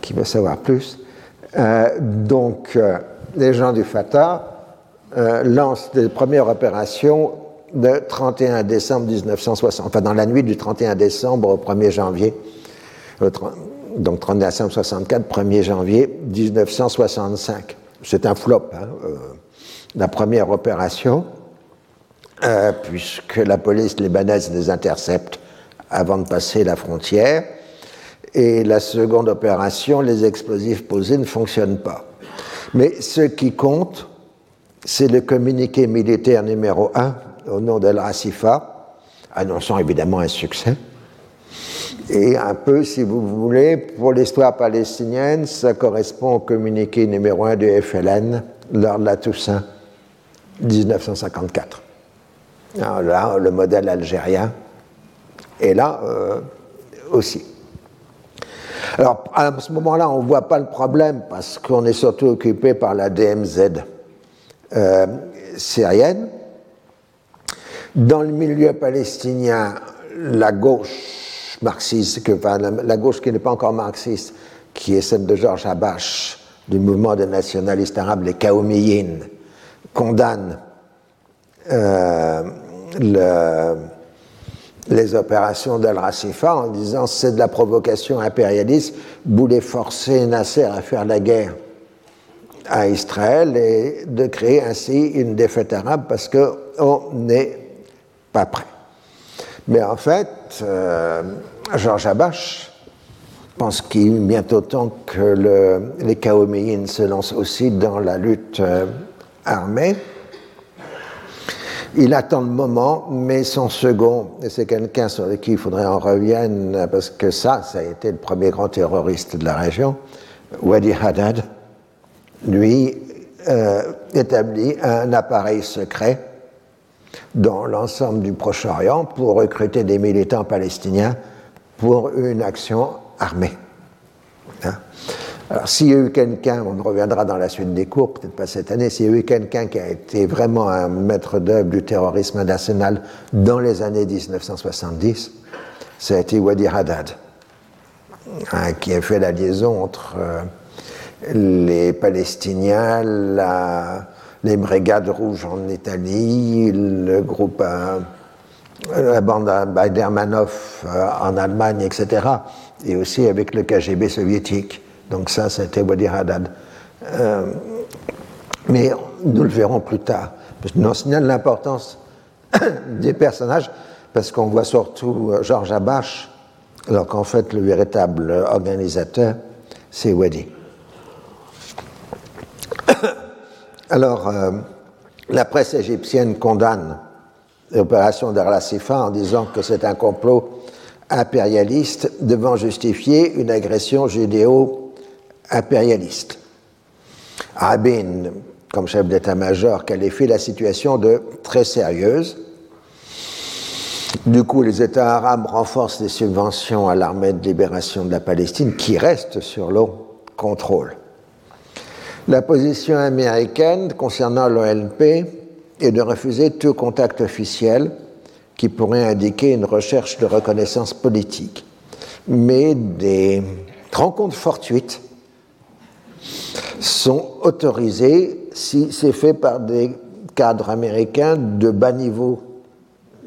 qui veulent savoir plus. Euh, donc, euh, les gens du Fatah euh, lancent les premières opérations de 31 décembre 1960, enfin dans la nuit du 31 décembre au 1er janvier donc 31 décembre 64, 1er janvier 1965. C'est un flop, hein, la première opération, puisque la police libanaise les intercepte avant de passer la frontière. Et la seconde opération, les explosifs posés ne fonctionnent pas. Mais ce qui compte, c'est le communiqué militaire numéro 1 au nom de l'Asifa, annonçant évidemment un succès. Et un peu, si vous voulez, pour l'histoire palestinienne, ça correspond au communiqué numéro 1 du FLN lors de la Toussaint 1954. Alors là, le modèle algérien est là euh, aussi. Alors, à ce moment-là, on ne voit pas le problème parce qu'on est surtout occupé par la DMZ euh, syrienne. Dans le milieu palestinien, la gauche marxiste, enfin, la, gauche qui n'est pas encore marxiste, qui est celle de Georges Habash, du mouvement des nationalistes arabes, les Kaoumiyin, condamne euh, le les opérations d'Al-Rassifa en disant c'est de la provocation impérialiste, voulait forcer Nasser à faire la guerre à Israël et de créer ainsi une défaite arabe parce qu'on n'est pas prêt. Mais en fait, euh, Georges Abache pense qu'il bientôt temps que le, les Kaoméines se lancent aussi dans la lutte euh, armée. Il attend le moment, mais son second, et c'est quelqu'un sur qui il faudrait en revienne, parce que ça, ça a été le premier grand terroriste de la région, Wadi Haddad, lui euh, établit un appareil secret dans l'ensemble du Proche-Orient pour recruter des militants palestiniens pour une action armée. Hein alors, s'il y a eu quelqu'un, on reviendra dans la suite des cours, peut-être pas cette année, s'il y a eu quelqu'un qui a été vraiment un maître d'œuvre du terrorisme national dans les années 1970, ça a été Wadi Haddad, hein, qui a fait la liaison entre euh, les Palestiniens, les Brigades Rouges en Italie, le groupe, euh, la bande euh, en Allemagne, etc., et aussi avec le KGB soviétique. Donc ça, c'était Wadi Haddad. Euh, mais nous le verrons plus tard. Nous signale l'importance des personnages parce qu'on voit surtout euh, Georges Abache, alors qu'en fait le véritable organisateur, c'est Wadi. Alors, euh, la presse égyptienne condamne l'opération d'Arla-Sifa en disant que c'est un complot impérialiste devant justifier une agression judéo impérialiste. Rabin, comme chef d'état-major, qualifie la situation de très sérieuse. Du coup, les États arabes renforcent les subventions à l'armée de libération de la Palestine, qui reste sur le contrôle. La position américaine concernant l'OLP est de refuser tout contact officiel qui pourrait indiquer une recherche de reconnaissance politique, mais des rencontres fortuites sont autorisés si c'est fait par des cadres américains de bas niveau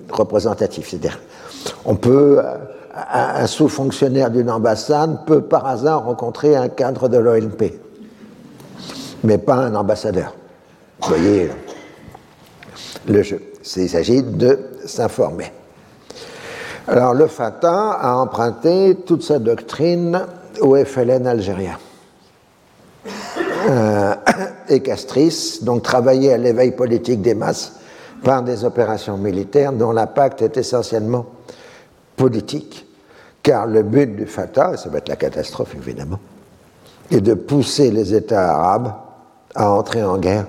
représentatif. C'est-à-dire, on peut, un sous-fonctionnaire d'une ambassade peut par hasard rencontrer un cadre de l'OLP, mais pas un ambassadeur. Vous voyez le jeu. Il s'agit de s'informer. Alors le Fatah a emprunté toute sa doctrine au FLN algérien euh, et Castris, donc travailler à l'éveil politique des masses par des opérations militaires dont l'impact est essentiellement politique, car le but du Fatah, et ça va être la catastrophe évidemment, est de pousser les États arabes à entrer en guerre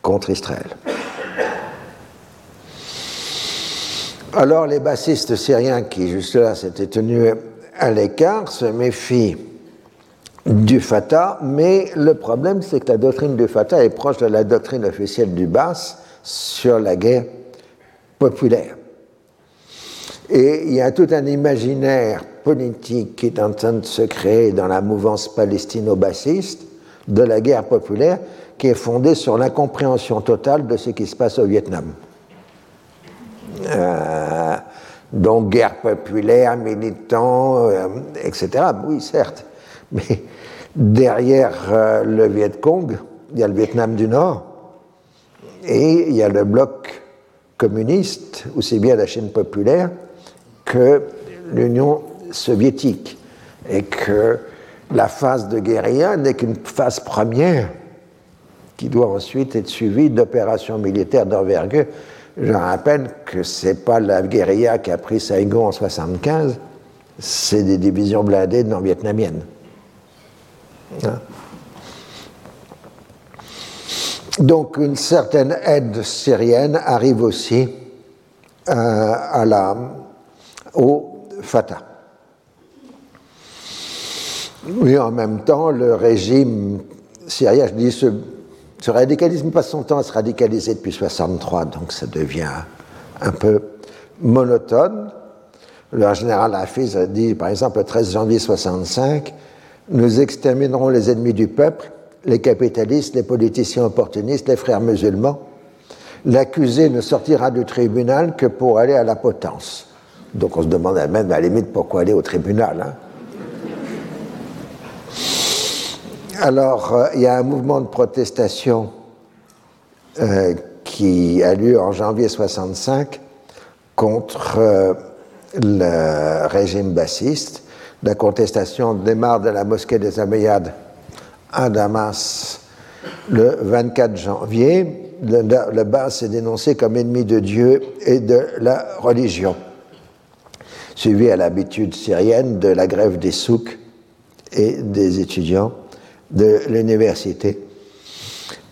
contre Israël. Alors les bassistes syriens qui jusque-là s'étaient tenus à l'écart se méfient du Fatah, mais le problème, c'est que la doctrine du Fatah est proche de la doctrine officielle du Bas sur la guerre populaire. Et il y a tout un imaginaire politique qui est en train de se créer dans la mouvance palestino-bassiste de la guerre populaire qui est fondée sur l'incompréhension totale de ce qui se passe au Vietnam. Euh, Donc guerre populaire, militants, euh, etc. Oui, certes. Mais derrière euh, le Viet Cong, il y a le Vietnam du Nord et il y a le bloc communiste, aussi bien la Chine populaire que l'Union soviétique. Et que la phase de guérilla n'est qu'une phase première qui doit ensuite être suivie d'opérations militaires d'envergure. Je rappelle que ce n'est pas la guérilla qui a pris Saigon en 1975, c'est des divisions blindées non-vietnamiennes. Hein? Donc une certaine aide syrienne arrive aussi euh, à la, au Fatah. Oui, en même temps, le régime syrien, je dis, ce, ce radicalisme passe son temps à se radicaliser depuis 63, donc ça devient un peu monotone. Le général Hafiz a dit, par exemple, le 13 janvier 65, nous exterminerons les ennemis du peuple, les capitalistes, les politiciens opportunistes, les frères musulmans. L'accusé ne sortira du tribunal que pour aller à la potence. Donc on se demande même à la limite pourquoi aller au tribunal. Hein. Alors, euh, il y a un mouvement de protestation euh, qui a lieu en janvier 65 contre euh, le régime bassiste. La contestation démarre de la mosquée des Améyades à Damas le 24 janvier. Le, bas est dénoncé comme ennemi de Dieu et de la religion, suivi à l'habitude syrienne de la grève des souks et des étudiants de l'université.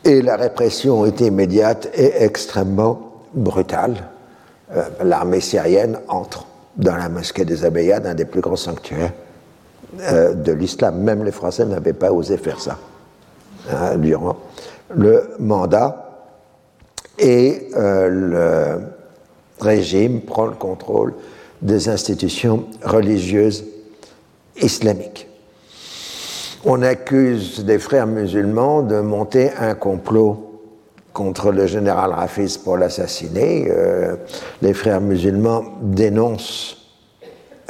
Et la répression est immédiate et extrêmement brutale. Euh, l'armée syrienne entre dans la mosquée des Abeyyades, un des plus grands sanctuaires euh, de l'islam. Même les Français n'avaient pas osé faire ça hein, durant le mandat. Et euh, le régime prend le contrôle des institutions religieuses islamiques on accuse des frères musulmans de monter un complot contre le général Rafiz pour l'assassiner. Euh, les frères musulmans dénoncent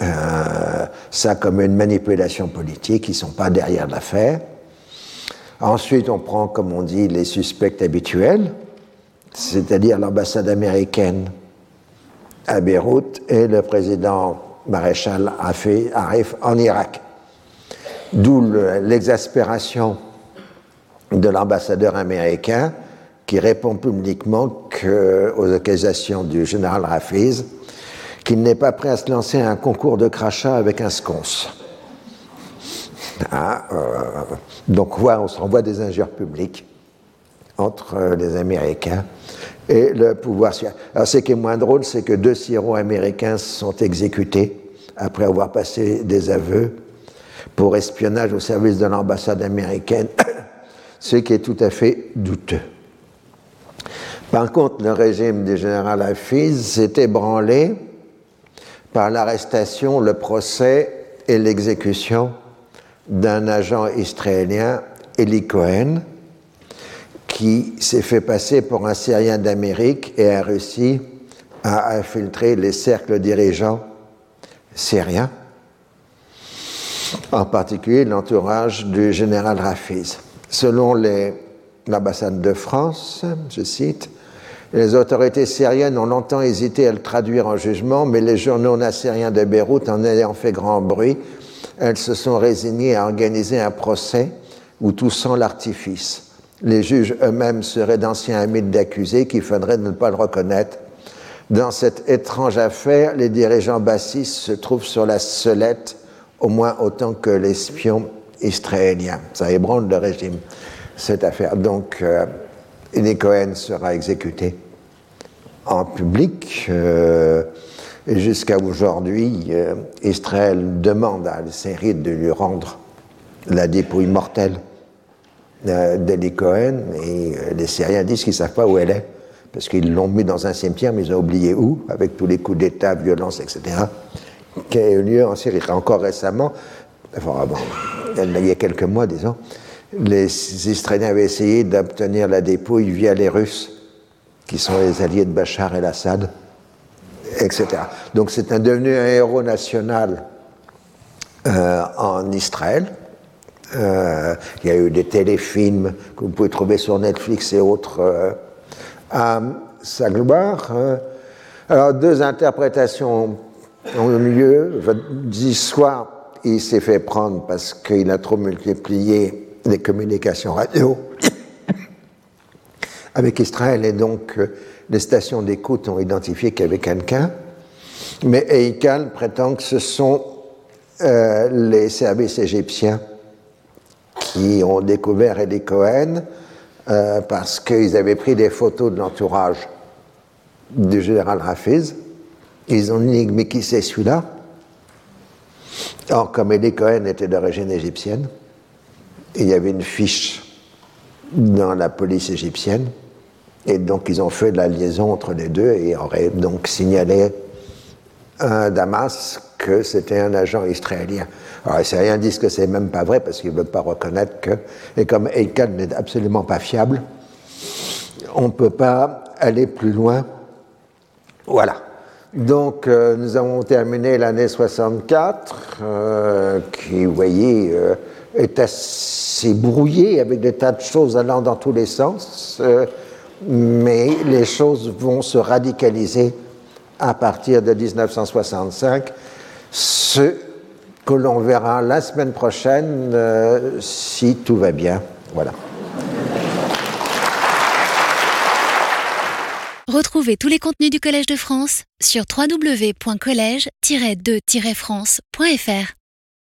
euh, ça comme une manipulation politique, ils ne sont pas derrière l'affaire. Ensuite, on prend, comme on dit, les suspects habituels, c'est-à-dire l'ambassade américaine à Beyrouth et le président maréchal Arif en Irak. D'où l'exaspération de l'ambassadeur américain qui répond publiquement aux accusations du général Rafiz qu'il n'est pas prêt à se lancer un concours de crachat avec un sconce. Ah, euh, donc voilà, on se renvoie des injures publiques entre les Américains et le pouvoir. Alors ce qui est moins drôle, c'est que deux Syro-Américains sont exécutés après avoir passé des aveux pour espionnage au service de l'ambassade américaine, ce qui est tout à fait douteux. Par contre, le régime du général Hafiz s'est ébranlé par l'arrestation, le procès et l'exécution d'un agent israélien, Eli Cohen, qui s'est fait passer pour un Syrien d'Amérique et a réussi à infiltrer les cercles dirigeants syriens en particulier l'entourage du général Rafiz. Selon l'ambassade de France, je cite, les autorités syriennes ont longtemps hésité à le traduire en jugement, mais les journaux nassériens de Beyrouth en ayant fait grand bruit, elles se sont résignées à organiser un procès où tout sent l'artifice. Les juges eux-mêmes seraient d'anciens amis d'accusés qu'il faudrait ne pas le reconnaître. Dans cette étrange affaire, les dirigeants bassistes se trouvent sur la sellette au moins autant que l'espion israélien. Ça ébranle le régime, cette affaire. Donc, euh, Cohen sera exécuté en public. Euh, jusqu'à aujourd'hui, euh, Israël demande à Syrie de lui rendre la dépouille mortelle euh, d'Eli Cohen. Et les Syriens disent qu'ils ne savent pas où elle est, parce qu'ils l'ont mis dans un cimetière, mais ils ont oublié où, avec tous les coups d'État, violence, etc qui a eu lieu en Syrie. Encore récemment, enfin, il y a quelques mois, disons, les Israéliens avaient essayé d'obtenir la dépouille via les Russes, qui sont les alliés de Bachar el-Assad. etc. Donc c'est devenu un héros national euh, en Israël. Euh, il y a eu des téléfilms que vous pouvez trouver sur Netflix et autres euh, à sa gloire. Alors deux interprétations ont eu lieu. Dit soit il s'est fait prendre parce qu'il a trop multiplié les communications radio avec Israël et donc les stations d'écoute ont identifié qu'il y avait quelqu'un. Mais Eikal prétend que ce sont euh, les services égyptiens qui ont découvert Eddie Cohen euh, parce qu'ils avaient pris des photos de l'entourage du général Hafiz. Ils ont dit mais qui c'est celui-là? Or, comme Eddie Cohen était d'origine égyptienne, il y avait une fiche dans la police égyptienne et donc ils ont fait de la liaison entre les deux et auraient donc signalé à Damas que c'était un agent israélien. Alors rien disent que c'est même pas vrai parce qu'ils ne veulent pas reconnaître que, et comme Eichel n'est absolument pas fiable, on ne peut pas aller plus loin. Voilà. Donc euh, nous avons terminé l'année 64, euh, qui, vous voyez, euh, est assez brouillée avec des tas de choses allant dans tous les sens mais les choses vont se radicaliser à partir de 1965, ce que l'on verra la semaine prochaine euh, si tout va bien. Voilà. Retrouvez tous les contenus du Collège de France sur www.colège-2-france.fr.